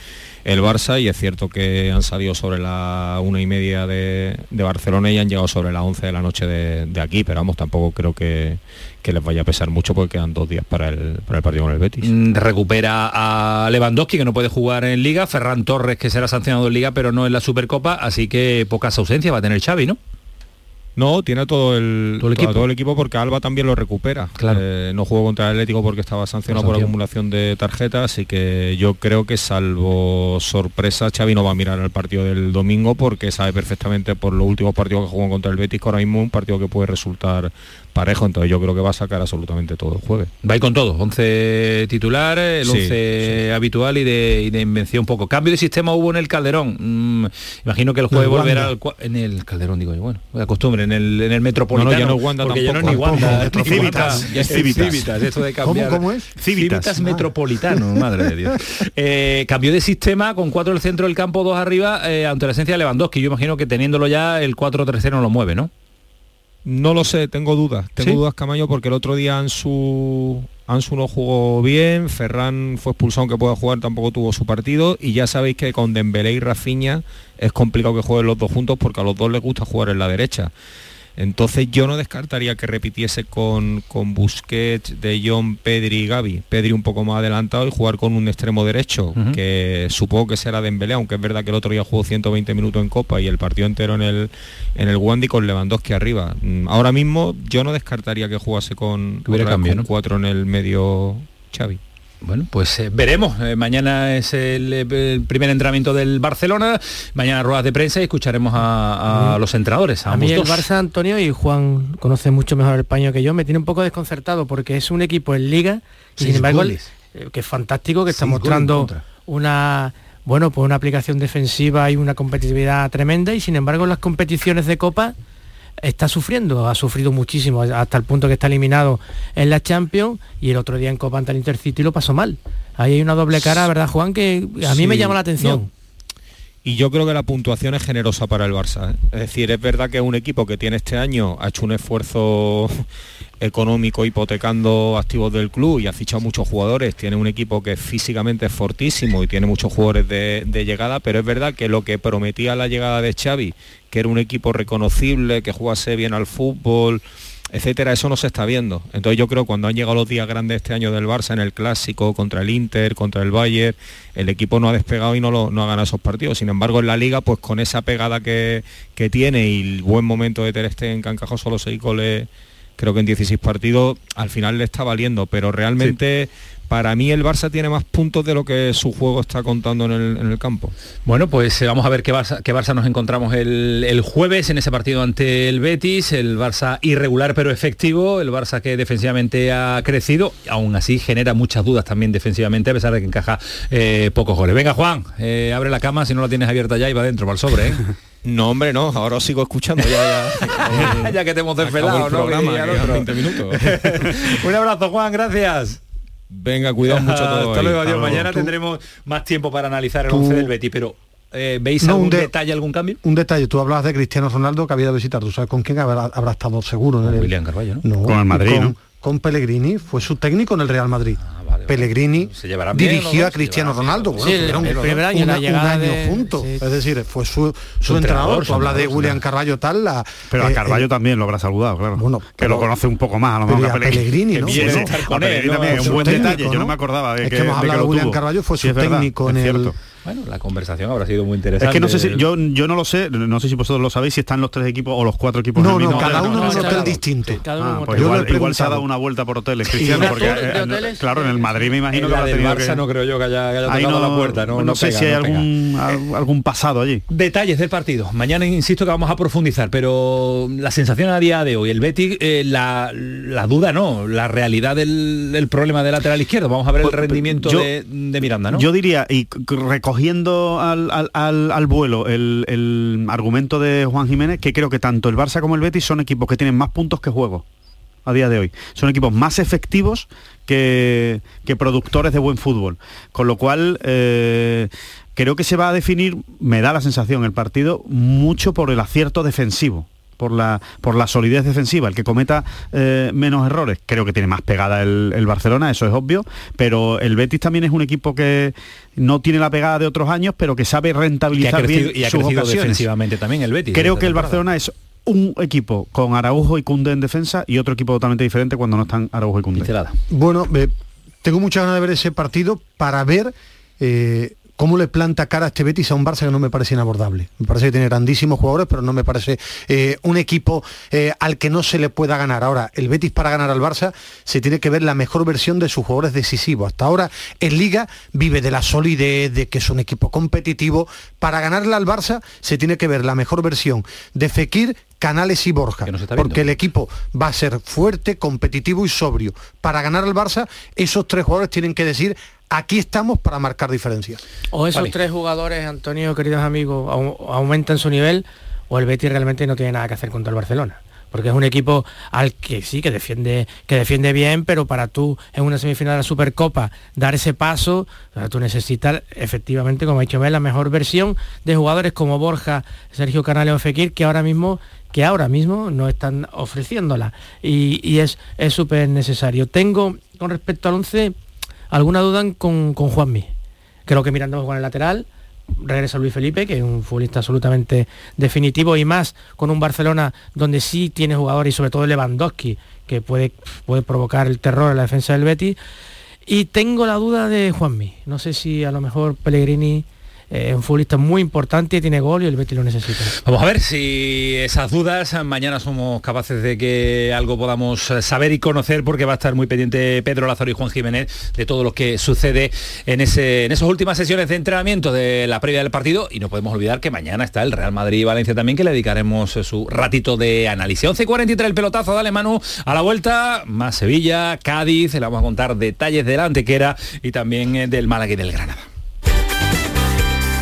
el Barça y es cierto que han salido sobre la una y media de, Barcelona y han llegado sobre las 11 de la noche de, de aquí, pero vamos, tampoco creo que, que les vaya a pesar mucho porque quedan dos días para el, para el partido con el Betis. Mm, recupera a Lewandowski que no puede jugar en Liga, Ferran Torres que será sancionado en Liga pero no en la Supercopa, así que pocas ausencias va a tener Xavi, ¿no? No, tiene todo el, Todo el equipo. todo el equipo porque Alba también lo recupera. Claro. Eh, no jugó contra el Atlético porque estaba sancionado por acumulación de tarjetas, así que yo creo que salvo sorpresa, Xavi no va a mirar el partido del domingo porque sabe perfectamente por los últimos partidos que jugó contra el Betis que ahora mismo un partido que puede resultar parejo, entonces yo creo que va a sacar absolutamente todo el jueves. Va a ir con todo, 11 titular, el Sí, 11 habitual y de, y de invención poco. Cambio de sistema hubo en el Calderón. Mm, imagino que el jueves No, en volverá al en el Calderón, digo yo, bueno, de costumbre, en el, en el Metropolitano. No, no, ya no es Wanda porque ya no es ni tampoco. Wanda, Tampoco, ni Civitas, es es Civitas. Civitas, esto de ¿Cómo, cambiar. cómo es? Civitas. Metropolitano, madre de Dios. Eh, cambió de sistema con cuatro del centro del campo, dos arriba, eh, ante la esencia de Lewandowski. Yo imagino que teniéndolo ya el 4-3-0 no lo mueve, ¿no? No lo sé, tengo dudas. Tengo ¿Sí? dudas, Camaño, porque el otro día Ansu, Ansu no jugó bien, Ferran fue expulsado aunque pueda jugar, tampoco tuvo su partido, y ya sabéis que con Dembélé y Rafinha es complicado que jueguen los dos juntos porque a los dos les gusta jugar en la derecha. Entonces yo no descartaría que repitiese con, con Busquets, De Jong, Pedri y Gaby. Pedri un poco más adelantado y jugar con un extremo derecho, que supongo que será Dembélé, aunque es verdad que el otro día jugó 120 minutos en Copa y el partido entero en el, en el Wandy con Lewandowski arriba. Mm, Ahora mismo yo no descartaría que jugase con, Que hubiera otra vez cambio, con ¿no? cuatro en el medio Xavi. Bueno, pues eh, veremos. Eh, mañana es el, eh, el primer entrenamiento del Barcelona. Mañana ruedas de prensa y escucharemos a, a los entrenadores. A, A mí el dos. Barça, Antonio, y Juan conoce mucho mejor el paño que yo, me tiene un poco desconcertado porque es un equipo en liga y sin embargo, goles. que es fantástico, que está Seis mostrando una, bueno, pues una aplicación defensiva y una competitividad tremenda y sin embargo en las competiciones de Copa está sufriendo, ha sufrido muchísimo hasta el punto que está eliminado en la Champions y el otro día en Copa ante el Intercity lo pasó mal. Ahí hay una doble cara, ¿verdad, Juan? Que a mí me llama la atención. no. Y yo creo que la puntuación es generosa para el Barça. ¿eh? Es decir, es verdad que es un equipo que tiene este año, ha hecho un esfuerzo económico hipotecando activos del club y ha fichado muchos jugadores. Tiene un equipo que físicamente es fortísimo y tiene muchos jugadores de, de llegada, pero es verdad que lo que prometía la llegada de Xavi, que era un equipo reconocible, que jugase bien al fútbol, etcétera, eso no se está viendo. Entonces yo creo que cuando han llegado los días grandes este año del Barça en el clásico, contra el Inter, contra el Bayern, el equipo no ha despegado y no, ha ganado esos partidos. Sin embargo, en la liga, pues con esa pegada que, que tiene y el buen momento de Ter Stegen, que ha encajado solo seis goles, creo que en 16 partidos, al final le está valiendo. Pero realmente, para mí el Barça tiene más puntos de lo que su juego está contando en el, en el campo. Bueno, pues eh, vamos a ver qué Barça, qué Barça nos encontramos el, el jueves en ese partido ante el Betis, el Barça irregular pero efectivo, el Barça que defensivamente ha crecido, aún así genera muchas dudas también defensivamente a pesar de que encaja eh, pocos goles. Venga Juan, eh, abre la cama si no la tienes abierta ya y va adentro, para el sobre. ¿eh? No, hombre, no, ahora os sigo escuchando ya, ya. ya que te hemos desvelado, el ¿no? programa, Que ya que al quedan otro. 20 minutos. Un abrazo Juan, gracias. Venga, cuidado mucho todo. Hasta luego, adiós. Mañana Tú- tendremos más tiempo para analizar el Tú- 11 del Betis, pero eh, ¿veis No, un algún de- detalle, algún cambio? Un detalle, tú hablabas de Cristiano Ronaldo que había de visitar, ¿tú sabes con quién habrá, habrá estado seguro? en el- William Carballo, ¿no? No, Con el Madrid, con, ¿no? con Pellegrini, fue su técnico en el Real Madrid. Pellegrini Se llevarán bien, dirigió a Cristiano Ronaldo. Bueno, Sí, el tuvieron primer año, una- la llegada un año de- juntos. sí. Es decir, fue su, su, Su entrenador. entrenador, Tú hablas de William Carballo tal. La, Pero a eh, Carballo eh, también lo habrá saludado, claro. que pero- lo conoce un poco más, a lo mejor que a Pellegrini, Que ¿no? bien, Bueno, estar a con él, Pellegrini ¿no? también, Es su un buen técnico, detalle, yo no me acordaba de Es que, que hemos hablado de William. Carballo, fue su técnico en el- cierto. Bueno, la conversación habrá sido muy Es interesante. que no sé si, yo, yo no lo sé, no sé si vosotros lo sabéis, si están los tres equipos o los cuatro equipos No, en el no, mismo cada hotel. uno en un no, hotel no. distinto. Cada uno Ah, en un pues hotel. He igual, igual se ha dado una vuelta por hoteles, Cristiano, porque eh, hoteles, claro, en el. Madrid me imagino En que la habrá del Barça que- no creo yo que haya, que haya Ahí tocado no, la puerta. No, no no sé pega, si hay algún, al- algún pasado allí. Detalles del partido. Mañana insisto que vamos a profundizar, pero la sensación a día de hoy, el Betis, eh, la, la duda no, la realidad del, del problema del lateral izquierdo. Vamos a ver el Pues, rendimiento yo- de, de Miranda, ¿no? Yo diría, y c- c- recogiendo al, al- al- al vuelo el, el argumento de Juan Jiménez, que creo que tanto el Barça como el Betis son equipos que tienen más puntos que juegos a día de hoy. Son equipos más efectivos que, que productores de buen fútbol. Con lo cual, eh, creo que se va a definir, me da la sensación, el partido mucho por el acierto defensivo. Por la, por la solidez defensiva, el que cometa eh, menos errores. Creo que tiene más pegada el, el Barcelona, eso es obvio, pero el Betis también es un equipo que no tiene la pegada de otros años, pero que sabe y ha rentabilizar crecido, bien y ha sus crecido ocasiones. defensivamente también el Betis. Creo que el. Barcelona es un equipo con Araujo y Cunde en defensa y otro equipo totalmente diferente cuando no están Araujo y Cunde. Bueno, eh, tengo muchas ganas de ver ese partido para ver eh, cómo le planta cara a este Betis a un Barça que no me parece inabordable. Me parece que tiene grandísimos jugadores, pero no me parece eh, un equipo eh, al que no se le pueda ganar. Ahora, el Betis para ganar al Barça se tiene que ver la mejor versión de sus jugadores decisivos. Hasta ahora en Liga vive de la solidez, de que es un equipo competitivo. Para ganarle al Barça se tiene que ver la mejor versión de Fekir, Canales y Borja. Porque el equipo va a ser fuerte, competitivo y sobrio. Para ganar al Barça, esos tres jugadores tienen que decir, aquí estamos para marcar diferencias. O esos Vale. tres jugadores, Antonio, queridos amigos, au- aumentan su nivel o el Betis realmente no tiene nada que hacer contra el Barcelona. Porque es un equipo al que sí, que defiende, que defiende bien, pero para tú en una semifinal de la Supercopa dar ese paso, o sea, tú necesitas efectivamente, como ha dicho Mel, la mejor versión de jugadores como Borja, Sergio Canales o Fekir, que ahora mismo que ahora mismo no están ofreciéndola y, y es es súper necesario. Tengo con respecto al 11 alguna duda con, con Juanmi. Creo que jugar en el lateral. Regresa Luis Felipe, que es un futbolista absolutamente definitivo y más con un Barcelona donde sí tiene jugadores y sobre todo Lewandowski, que puede, puede provocar el terror en la defensa del Betis. Y tengo la duda de Juanmi. No sé si a lo mejor Pellegrini es un futbolista muy importante, tiene gol y el Betis lo necesita. Vamos a ver si esas dudas mañana somos capaces de que algo podamos eh, saber y conocer porque va a estar muy pendiente Pedro Lázaro y Juan Jiménez de todo lo que sucede en, ese, en esas últimas sesiones de entrenamiento de la previa del partido y no podemos olvidar que mañana está el Real Madrid y Valencia también que le dedicaremos eh, su ratito de análisis. 11.43 el pelotazo, dale Manu a la vuelta, más Sevilla, Cádiz, le vamos a contar detalles del Antequera y también eh, del Málaga y del Granada.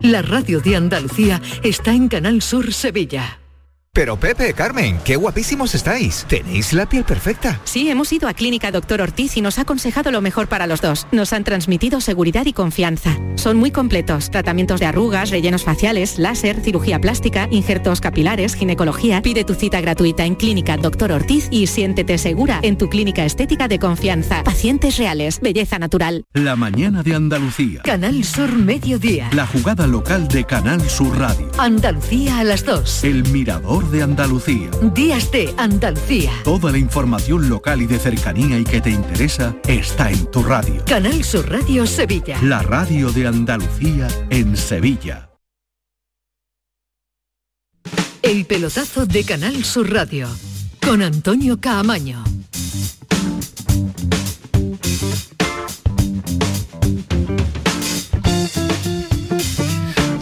La radio de Andalucía está en Canal Sur Sevilla. Pero Pepe, Carmen, qué guapísimos estáis. Tenéis la piel perfecta. Sí, hemos ido a Clínica Doctor Ortiz y nos ha aconsejado lo mejor para los dos. Nos han transmitido seguridad y confianza. Son muy completos. Tratamientos de arrugas, rellenos faciales, láser, cirugía plástica, injertos capilares, ginecología. Pide tu cita gratuita en Clínica Doctor Ortiz y siéntete segura en tu clínica estética de confianza. Pacientes reales, belleza natural. La mañana de Andalucía. Canal Sur Mediodía. La jugada local de Canal Sur Radio. Andalucía a las 2. El mirador de Andalucía. Días de Andalucía. Toda la información local y de cercanía y que te interesa está en tu radio. Canal Sur Radio Sevilla. La radio de Andalucía en Sevilla. El pelotazo de Canal Sur Radio con Antonio Caamaño.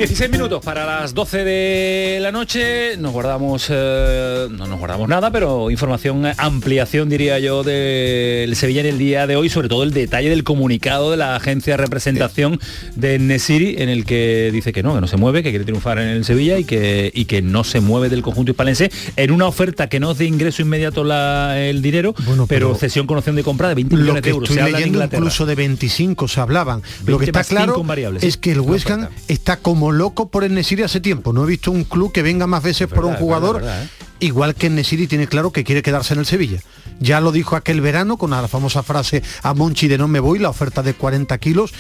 16 minutos para las 12 de la noche. Nos guardamos, eh, no nos guardamos nada, pero información, ampliación diría yo del Sevilla en el día de hoy, sobre todo el detalle del comunicado de la agencia de representación de Nesiri, en el que dice que no, que no se mueve, que quiere triunfar en el Sevilla y que, y que no se mueve del conjunto hispalense en una oferta que no es de ingreso inmediato la- el dinero, pero, cesión con opción de compra de 20 Lo millones que de euros. estoy Se en leyendo incluso de 25 se hablaban. Lo que 20 está claro es que el West Ham está como loco por el Nesiri hace tiempo. No he visto un club que venga más veces por un jugador. verdad, ¿eh? Igual que el Nesiri tiene claro que quiere quedarse en el Sevilla. Ya lo dijo aquel verano con la famosa frase a Monchi de no me voy, la oferta de 40 kilos.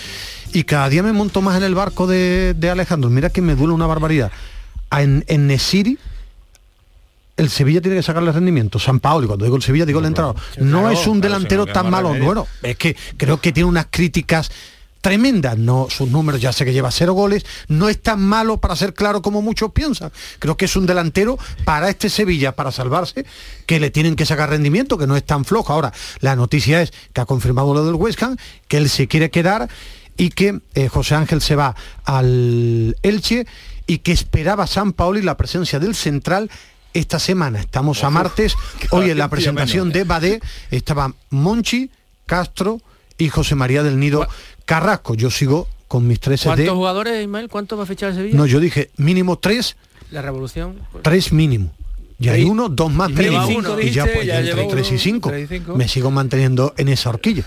Y cada día me monto más en el barco de, de Alejandro. Mira que me duele una barbaridad. En, en Nesiri el Sevilla tiene que sacarle rendimiento. San Paolo, y cuando digo el Sevilla digo el entrenador. no claro, es un delantero no, ¿qué tan malo. Bueno, es que creo que tiene unas críticas tremendas. No, sus números ya sé que lleva cero goles. No es tan malo para ser claro como muchos piensan. Creo que es un delantero para este Sevilla, para salvarse, que le tienen que sacar rendimiento, que no es tan flojo. Ahora, la noticia es que ha confirmado lo del West Ham, que él se quiere quedar y que eh, José Ángel se va al Elche y que esperaba San Paolo y la presencia del central esta semana. Estamos a martes. Hoy en la presentación de Badé estaban Monchi, Castro y José María del Nido Carrasco. Yo sigo con mis tres ¿Cuántos de... jugadores, Ismael? ¿Cuántos va a fichar el Sevilla? No, yo dije mínimo tres, La revolución. pues, tres mínimo. Y hay uno, dos más, Y uno, y ya pues ya entre uno, tres y cinco. Me sigo manteniendo en esa horquilla.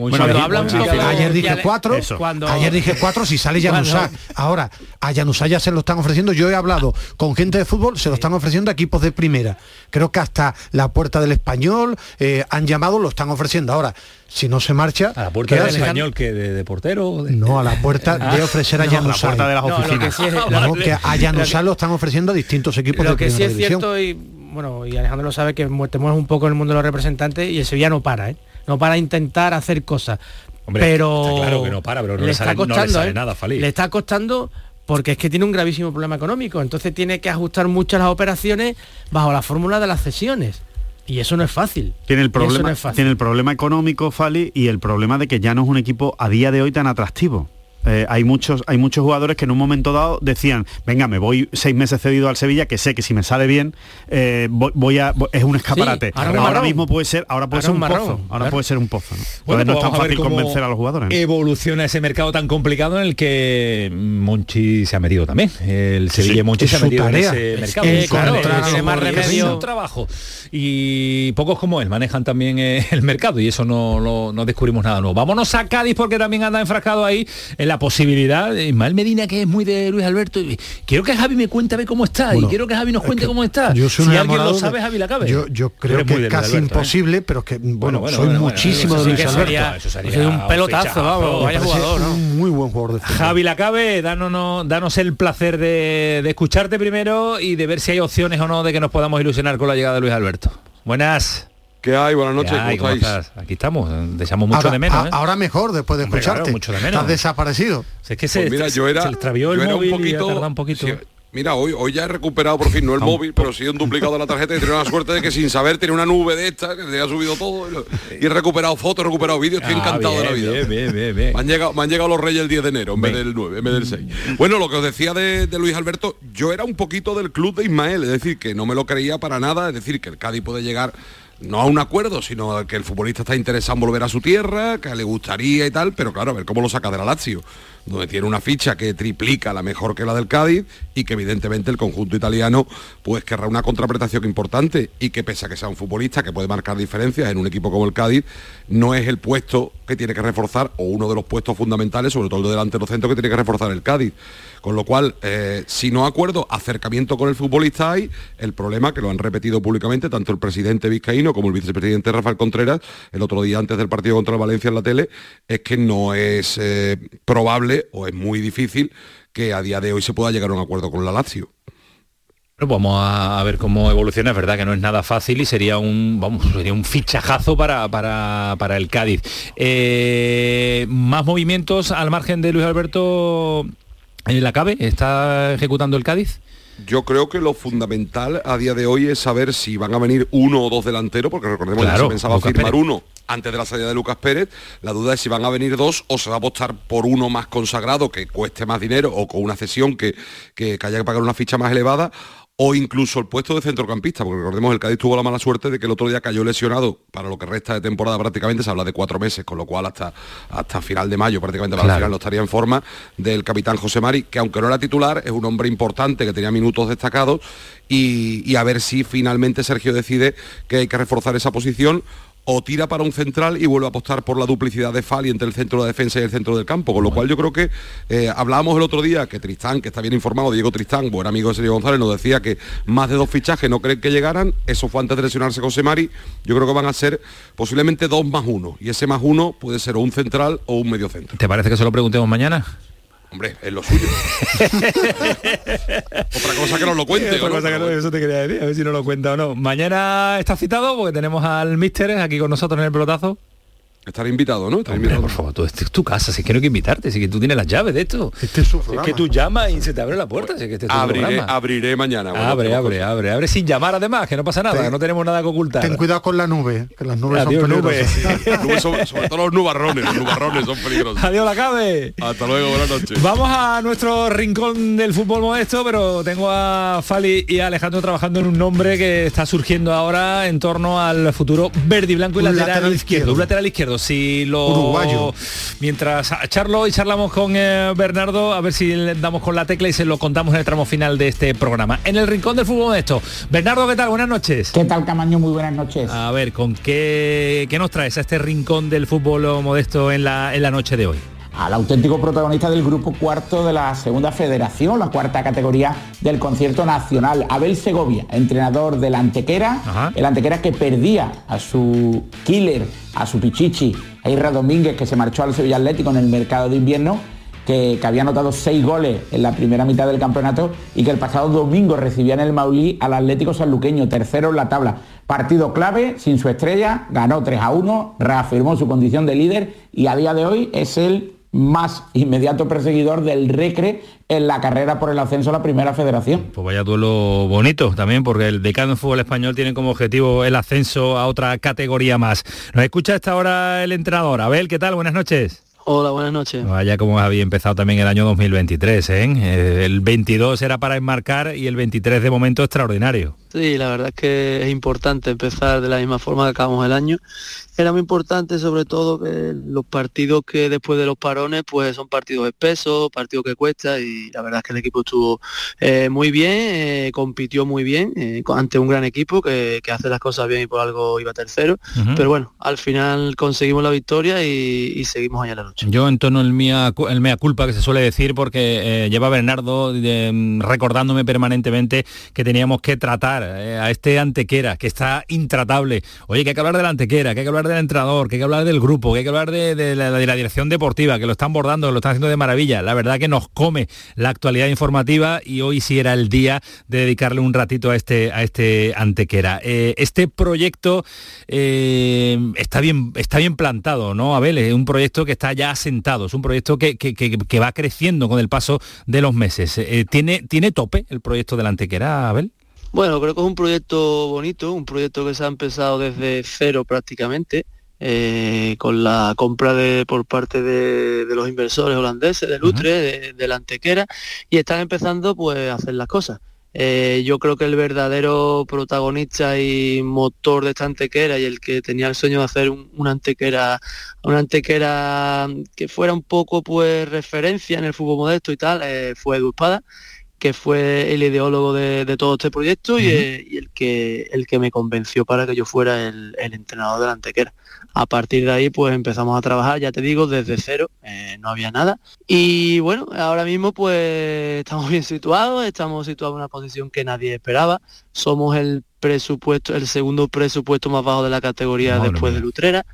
Muy Bueno, bien. ayer- Habla un ayer, poco- ayer dije cuatro, Eso. Cuando- ayer dije cuatro si sale Cuando- Januzaj. Ahora, a Januzaj ya se lo están ofreciendo. Yo he hablado con gente de fútbol, se lo están ofreciendo a equipos de primera. Creo que hasta la puerta del español eh, han llamado, lo están ofreciendo. Ahora, si no se marcha, A la puerta ¿qué del español que de, de portero. o de- No, a la puerta de ofrecer a No, a la puerta de las No, lo oficinas. que sí es- No, Vale. que a Januzaj lo están ofreciendo a distintos equipos Lo de que primera sí es división. cierto y bueno, y Alejandro lo sabe que mu- te mueves un poco en el mundo de los representantes y el Sevilla no para, ¿eh? No para intentar hacer cosas. Hombre, pero está claro que no para, pero no le sale- no le sale ¿eh? nada, Fali. Le está costando porque es que tiene un gravísimo problema económico, entonces tiene que ajustar muchas las operaciones bajo la fórmula de las cesiones. Y eso no es fácil. Tiene el problema, no es fácil. tiene el problema económico, Fali, y el problema de que ya no es un equipo a día de hoy tan atractivo. Eh, hay muchos hay muchos jugadores que en un momento dado decían venga me voy seis meses cedido al Sevilla que sé que si me sale bien eh, voy, voy a voy- es un escaparate Sí, ahora mismo puede ser ahora puede Ahora ser un marrón, pozo ahora claro. puede ser un pozo ¿no? Bueno, no es tan fácil convencer a los jugadores ¿no? Evoluciona ese mercado tan complicado en el que Monchi se ha metido también. El Sevilla y Monchi se ha metido tarea. en ese Es mercado. que Sí, claro, tiene más remedio. trabajo. Y pocos como él manejan también eh, el mercado y eso no, lo- no descubrimos nada nuevo. Vámonos a Cádiz porque también anda enfrascado ahí en la posibilidad. Ismael Medina, que es muy de Luis Alberto. y quiero que Javi me cuente a ver cómo está. Bueno, y quiero que Javi nos cuente cómo está. Yo soy si alguien lo de- sabe, Javi la cabe. Yo, creo que es casi Alberto, ¿eh? imposible, pero que bueno, bueno, soy bueno, muchísimo de Luis Alberto. sería- eso sería Eso es un pelotazo, vamos, vaya parece jugador, ¿no? Un muy buen jugador de fútbol. Javi Lacabe, danos, danos el placer de, de escucharte primero y de ver si hay opciones o no de que nos podamos ilusionar con la llegada de Luis Alberto. Buenas. ¿Qué hay? Buenas noches, ¿Qué hay? ¿cómo ¿Cómo estáis? estás? Aquí estamos, deseamos mucho ahora, de menos. a- ¿eh? ahora mejor después de Hombre, claro, escucharte. mucho de menos. Estás desaparecido. Si es que se, Pues mira, yo era, se extravió yo el era móvil un poquito, y un poquito. sí, Mira, hoy, hoy ya he recuperado por fin, no el móvil, pero sí un duplicado de la tarjeta y tenía la suerte de que sin saber tiene una nube de esta, que se ha subido todo y, he recuperado fotos, he recuperado vídeos, estoy Ah, encantado de la vida. bien, bien, bien. Me han, llegado, me han llegado los reyes el 10 de enero en vez del 9, en vez del 6. Bueno, lo que os decía de, de Luis Alberto, yo era un poquito del club de Ismael, es decir, que no me lo creía para nada, es decir, que el Cádiz puede llegar no a un acuerdo, sino a que el futbolista está interesado en volver a su tierra, que le gustaría y tal, pero claro, a ver cómo lo saca de la Lazio, donde tiene una ficha que triplica la mejor que la del Cádiz y que evidentemente el conjunto italiano pues querrá una contraprestación importante y que pese a que sea un futbolista que puede marcar diferencias en un equipo como el Cádiz, no es el puesto que tiene que reforzar o uno de los puestos fundamentales, sobre todo el de delantero centro que tiene que reforzar el Cádiz. Con lo cual, eh, si no acuerdo, acercamiento con el futbolista hay, el problema, que lo han repetido públicamente tanto el presidente vizcaíno como el vicepresidente Rafael Contreras, el otro día antes del partido contra el Valencia en la tele, es que no es eh, probable o es muy difícil que a día de hoy se pueda llegar a un acuerdo con la Lazio. Bueno, vamos a, ver cómo evoluciona, es verdad que no es nada fácil y sería un vamos, sería un fichajazo para, para, para el Cádiz. Eh, más movimientos al margen de Luis Alberto en la cabe, ¿está ejecutando el Cádiz? Yo creo que lo fundamental a día de hoy es saber si van a venir uno o dos delanteros, porque recordemos que se pensaba Lucas firmar Pérez. uno antes de la salida de Lucas Pérez. La duda es si van a venir dos o se va a apostar por uno más consagrado que cueste más dinero o con una cesión que, que, que haya que pagar una ficha más elevada o incluso el puesto de centrocampista, porque recordemos el Cádiz tuvo la mala suerte de que el otro día cayó lesionado para lo que resta de temporada prácticamente, se habla de cuatro meses, con lo cual hasta, hasta final de mayo prácticamente para Claro. final no estaría en forma del capitán José Mari, que aunque no era titular, es un hombre importante que tenía minutos destacados y, y a ver si finalmente Sergio decide que hay que reforzar esa posición o tira para un central y vuelve a apostar por la duplicidad de Fali entre el centro de la defensa y el centro del campo, con lo cual yo creo que eh, hablábamos el otro día que Tristán, que está bien informado, Diego Tristán, buen amigo de Sergio González, nos decía que más de dos fichajes no creen que llegaran, eso fue antes de lesionarse José Mari, yo creo que van a ser posiblemente dos más uno, y ese más uno puede ser o un central o un medio centro. ¿Te parece que se lo preguntemos mañana? Hombre, es lo suyo. Otra cosa que nos lo cuente. Otra ¿o no? cosa que no, eso te quería decir, a ver si no lo cuenta o no. Mañana está citado porque tenemos al Mister aquí con nosotros en el pelotazo. Estar invitado, ¿no? Estar Hombre, invitado. por favor, tú, este es tu casa, si es que no hay que invitarte, si que tú tienes las llaves de esto. Este es su Si es programa. que tú llamas y se te abre la puerta, si es que este es tu Abriré, programa. abriré mañana. bueno, abre, abre, cosas. abre, abre sin llamar además, que no pasa nada, Ten- que no tenemos nada que ocultar. Ten cuidado con la nube, que las nubes Adiós, son nube. peligrosas. Nubes son- sobre todo los nubarrones, los nubarrones son peligrosos. Adiós la cabe. Hasta luego, buenas noches. Vamos a nuestro rincón del fútbol modesto, pero tengo a Fali y a Alejandro trabajando en un nombre que está surgiendo ahora en torno al futuro verde y blanco y Un lateral, lateral izquierdo. izquierdo. Un lateral izquierdo. Si lo Uruguayo. mientras charlo y charlamos con eh, Bernardo, a ver si le damos con la tecla y se lo contamos en el tramo final de este programa. En el rincón del fútbol modesto. Bernardo, ¿qué tal? Buenas noches. ¿Qué tal, Camaño? Muy buenas noches. A ver, ¿con qué, qué nos traes a este rincón del fútbol modesto en la, en la noche de hoy? Al auténtico protagonista del grupo cuarto de la segunda federación, la cuarta categoría del concierto nacional, Abel Segovia, entrenador del Antequera, Ajá. el Antequera que perdía a su killer, a su pichichi, a Irra Domínguez, que se marchó al Sevilla Atlético en el mercado de invierno, que, que había anotado seis goles en la primera mitad del campeonato y que el pasado domingo recibía en el Maulí al Atlético Sanluqueño, tercero en la tabla. Partido clave, sin su estrella, ganó 3 a 1, reafirmó su condición de líder y a día de hoy es el más inmediato perseguidor del Recre en la carrera por el ascenso a la primera federación. Pues vaya duelo bonito también, porque el decano en fútbol español tiene como objetivo el ascenso a otra categoría más. Nos escucha a esta hora el entrenador. Abel, ¿qué tal? Buenas noches. Hola, buenas noches. Vaya como había empezado también el año 2023, ¿eh? Eh, El 22 era para enmarcar y el 23 de momento extraordinario. Sí, la verdad es que es importante empezar de la misma forma que acabamos el año. Era muy importante sobre todo que los partidos que después de los parones pues son partidos espesos, partidos que cuesta y la verdad es que el equipo estuvo eh, muy bien, eh, compitió muy bien eh, ante un gran equipo que, que hace las cosas bien y por algo iba tercero. Pero bueno, al final conseguimos la victoria y, y seguimos allá en la lucha. Yo en tono el el mea culpa que se suele decir porque lleva Bernardo de- mm, recordándome permanentemente que teníamos que tratar eh, a este antequera que está intratable. Oye, que hay que hablar de la antequera, que hay que hablar del entrenador, que hay que hablar del grupo, que hay que hablar de, la, dirección deportiva, que lo están bordando, que lo están haciendo de maravilla. La verdad que nos come la actualidad informativa y hoy sí era el día de dedicarle un ratito a este, a este antequera. Eh, este proyecto eh, está, bien, está bien plantado, ¿no, Abel? Es un proyecto que está ya asentado, es un proyecto que, que- que- que va creciendo con el paso de los meses. ¿tiene, ¿Tiene tope el proyecto de la antequera, Abel? Bueno, creo que es un proyecto bonito, un proyecto que se ha empezado desde cero prácticamente, eh, con la compra de por parte de, de los inversores holandeses, de Lutre, de, de la Antequera, y están empezando pues a hacer las cosas. Eh, yo creo que el verdadero protagonista y motor de esta antequera y el que tenía el sueño de hacer un- una antequera una antequera que fuera un poco pues referencia en el fútbol modesto y tal eh, fue Edu Espada que fue el ideólogo de, de todo este proyecto y, eh, y el que el que me convenció para que yo fuera el, el entrenador de la Antequera. A partir de ahí pues empezamos a trabajar, ya te digo, desde cero, eh, no había nada. Y bueno, ahora mismo pues estamos bien situados, estamos situados en una posición que nadie esperaba. Somos el presupuesto, el segundo presupuesto más bajo de la categoría Madre después mía. de Lutrera.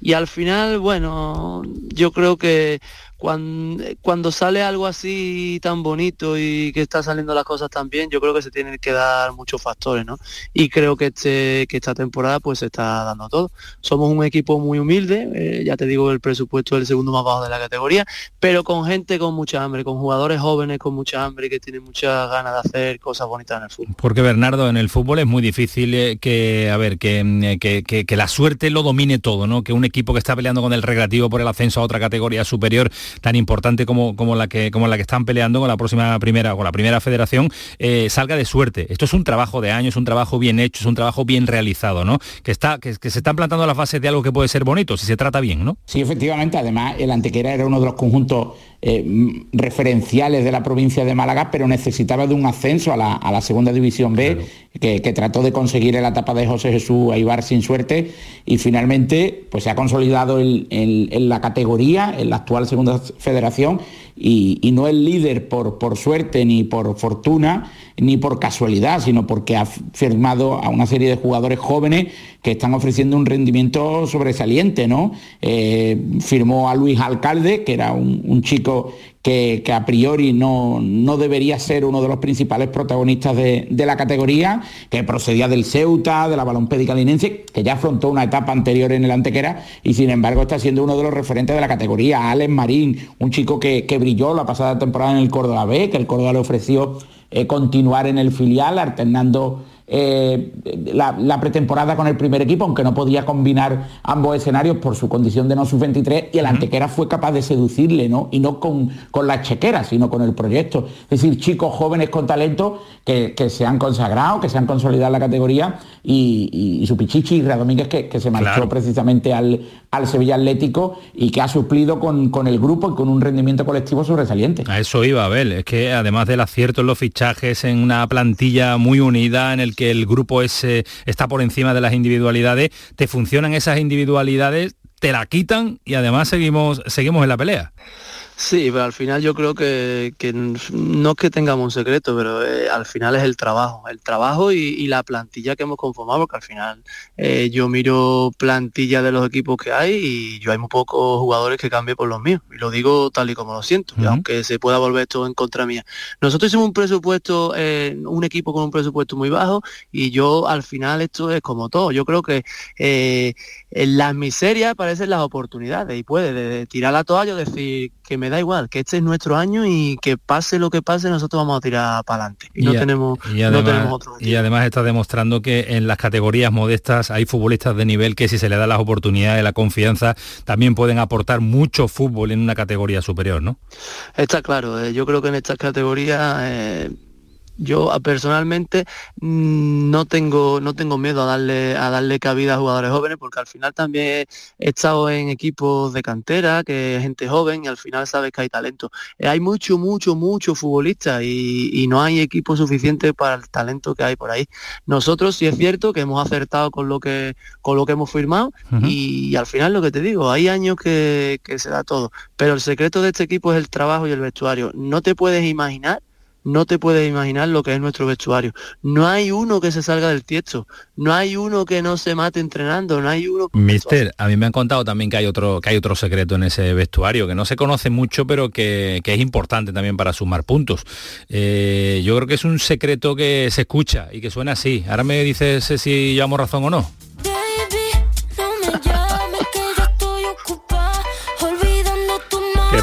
Y al final, bueno, yo creo que cuando, cuando sale algo así tan bonito y que está saliendo las cosas tan bien, yo creo que se tienen que dar muchos factores, ¿no? Y creo que, este, que esta temporada pues se está dando todo. Somos un equipo muy humilde, eh, ya te digo, el presupuesto es el segundo más bajo de la categoría, pero con gente con mucha hambre, con jugadores jóvenes con mucha hambre que tienen muchas ganas de hacer cosas bonitas en el fútbol. Porque Bernardo, en el fútbol es muy difícil eh, que, a ver, mm, eh, que- que- que la suerte lo domine todo, ¿no? Que un equipo que está peleando con el recreativo por el ascenso a otra categoría superior tan importante como, como la que como la que están peleando con la próxima primera con la primera federación eh, salga de suerte. Esto es un trabajo de años, un trabajo bien hecho, es un trabajo bien realizado, ¿no? Que está que, que se están plantando las bases de algo que puede ser bonito si se trata bien, ¿no? Sí, efectivamente. Además, el Antequera era uno de los conjuntos eh, mm, referenciales de la provincia de Málaga, pero necesitaba de un ascenso a la, a la segunda división B, que, que trató de conseguir en la etapa de José Jesús Aibar sin suerte, y finalmente pues se ha consolidado en la categoría, en la actual segunda federación, y, no es líder por, por suerte ni por fortuna ni por casualidad, sino porque ha firmado a una serie de jugadores jóvenes que están ofreciendo un rendimiento sobresaliente, ¿no? Eh, firmó a Luis Alcalde, que era un chico que, a priori no, no debería ser uno de los principales protagonistas de, de la categoría, que procedía del Ceuta, de la Balompédica Linense, que ya afrontó una etapa anterior en el Antequera y sin embargo está siendo uno de los referentes de la categoría. Alex Marín, un chico que, que brilló la pasada temporada en el Córdoba B, que el Córdoba le ofreció eh, continuar en el filial, alternando eh, la, la pretemporada con el primer equipo, aunque no podía combinar ambos escenarios por su condición de no sub-23, y el Antequera fue capaz de seducirle, ¿no? Y no con, con la chequera, sino con el proyecto. Es decir, chicos jóvenes con talento que, que se han consagrado, que se han consolidado en la categoría, y, y- y su Pichichi, Rea Domínguez, que, que se marchó Claro. precisamente al, al Sevilla Atlético y que ha suplido con, con el grupo y con un rendimiento colectivo sobresaliente. A eso iba, Abel. Es que además del acierto en los fichajes, en una plantilla muy unida, en el que el grupo es, eh, está por encima de las individualidades, te funcionan esas individualidades, te la quitan y además seguimos, seguimos en la pelea. Sí, pero al final yo creo que, no es que tengamos un secreto, pero eh, al final es el trabajo, el trabajo y, y la plantilla que hemos conformado, porque al final eh, yo miro plantilla de los equipos que hay y yo hay muy pocos jugadores que cambien por los míos, y lo digo tal y como lo siento, aunque se pueda volver esto en contra mía. Nosotros hicimos un presupuesto, eh, un equipo con un presupuesto muy bajo y yo al final esto es como todo, yo creo que en las miserias parecen las oportunidades y puede de- de tirar la toalla decir que me da igual, que este es nuestro año y que pase lo que pase, nosotros vamos a tirar para adelante. Y, no, a- tenemos, y no además, tenemos otro. y además está demostrando que en las categorías modestas hay futbolistas de nivel que si se le da las oportunidades, la confianza, también pueden aportar mucho fútbol en una categoría superior, ¿no? Está claro, eh, yo creo que en estas categorías eh, yo ah, personalmente mm, no tengo no tengo miedo a darle a darle cabida a jugadores jóvenes porque al final también he estado en equipos de cantera, que es gente joven y al final sabes que hay talento. Eh, hay mucho, mucho, mucho futbolista y, y no hay equipo suficiente para el talento que hay por ahí. Nosotros sí es cierto que hemos acertado con lo que con lo que hemos firmado y, al final lo que te digo, hay años que, que se da todo, pero el secreto de este equipo es el trabajo y el vestuario. No te puedes imaginar no te puedes imaginar lo que es nuestro vestuario. No hay uno que se salga del tiesto, no hay uno que no se mate entrenando, no hay uno... Mister, a mí me han contado también que hay otro que hay otro secreto en ese vestuario, que no se conoce mucho, pero que, que es importante también para sumar puntos. Eh, yo creo que es un secreto que se escucha y que suena así. Ahora me dices si llevamos razón o no.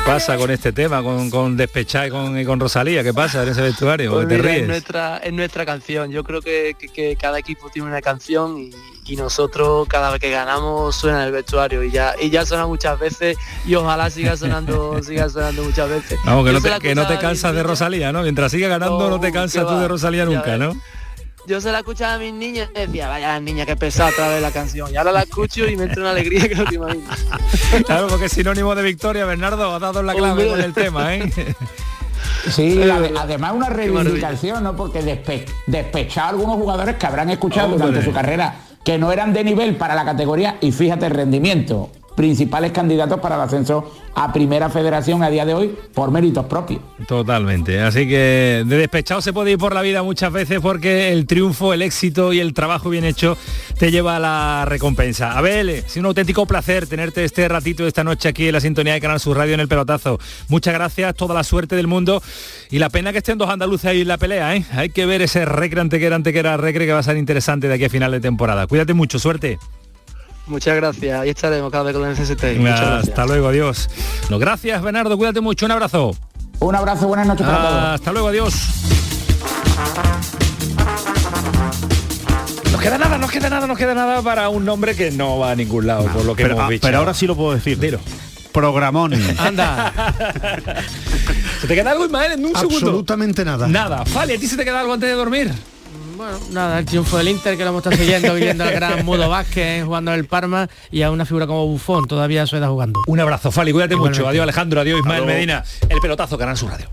Pasa con este tema, con, con Despechá y con, y con Rosalía? ¿Qué pasa en ese vestuario? Pues ¿Te mira, ríes? Es nuestra, es nuestra canción. Yo creo que, que- que cada equipo tiene una canción y, y nosotros cada vez que ganamos suena en el vestuario y ya y ya suena muchas veces y ojalá siga sonando siga sonando muchas veces. Vamos, que no te, que no cansas de Rosalía, ¿no? Mientras siga ganando no, te cansas tú de Rosalía nunca, ¿no? Yo se la escuchaba a mis niñas y decía, vaya niña, que pesada otra vez la canción. Y ahora la escucho y me entra una alegría que no te imaginas. Claro, porque es sinónimo de victoria, Bernardo, ha dado la clave Hombre. con el tema, ¿eh? Sí, ade- además una reivindicación, ¿no? Porque despe despechar a algunos jugadores que habrán escuchado Hombre. durante su carrera que no eran de nivel para la categoría y fíjate el rendimiento. Principales candidatos para el ascenso a Primera Federación a día de hoy por méritos propios. Totalmente. Así que de despechado se puede ir por la vida muchas veces porque el triunfo, el éxito y el trabajo bien hecho te lleva a la recompensa. Abel, sido un auténtico placer tenerte este ratito esta noche aquí en la sintonía de Canal Sur Radio en el pelotazo. Muchas gracias, toda la suerte del mundo y la pena que estén dos andaluces ahí en la pelea, ¿eh? Hay que ver ese recre antequera antequera recre que va a ser interesante de aquí a final de temporada. Cuídate mucho, suerte. Muchas gracias. Ahí estaremos cada vez que lo necesitéis. Muchas gracias. Hasta luego, adiós. No, gracias, Bernardo, cuídate mucho, un abrazo. Un abrazo, buenas noches para todos. Hasta luego, adiós. Nos queda nada, nos queda nada, nos queda nada para un nombre que no va a ningún lado, por lo que pero, hemos ah, dicho. pero ahora sí lo puedo decir. Dilo. Programón. Anda. ¿Se te queda algo, Ismael, en un segundo? Absolutamente nada. Nada. Fali, ¿a ti se te queda algo antes de dormir? Bueno, nada, el triunfo del Inter que lo hemos estado siguiendo, viendo al gran Mudo Vázquez jugando en el Parma y a una figura como Bufón todavía suena jugando. Un abrazo, Fali, cuídate Igualmente. mucho. Adiós, Alejandro, adiós, Ismael. Medina. El pelotazo, Canal Sur Radio.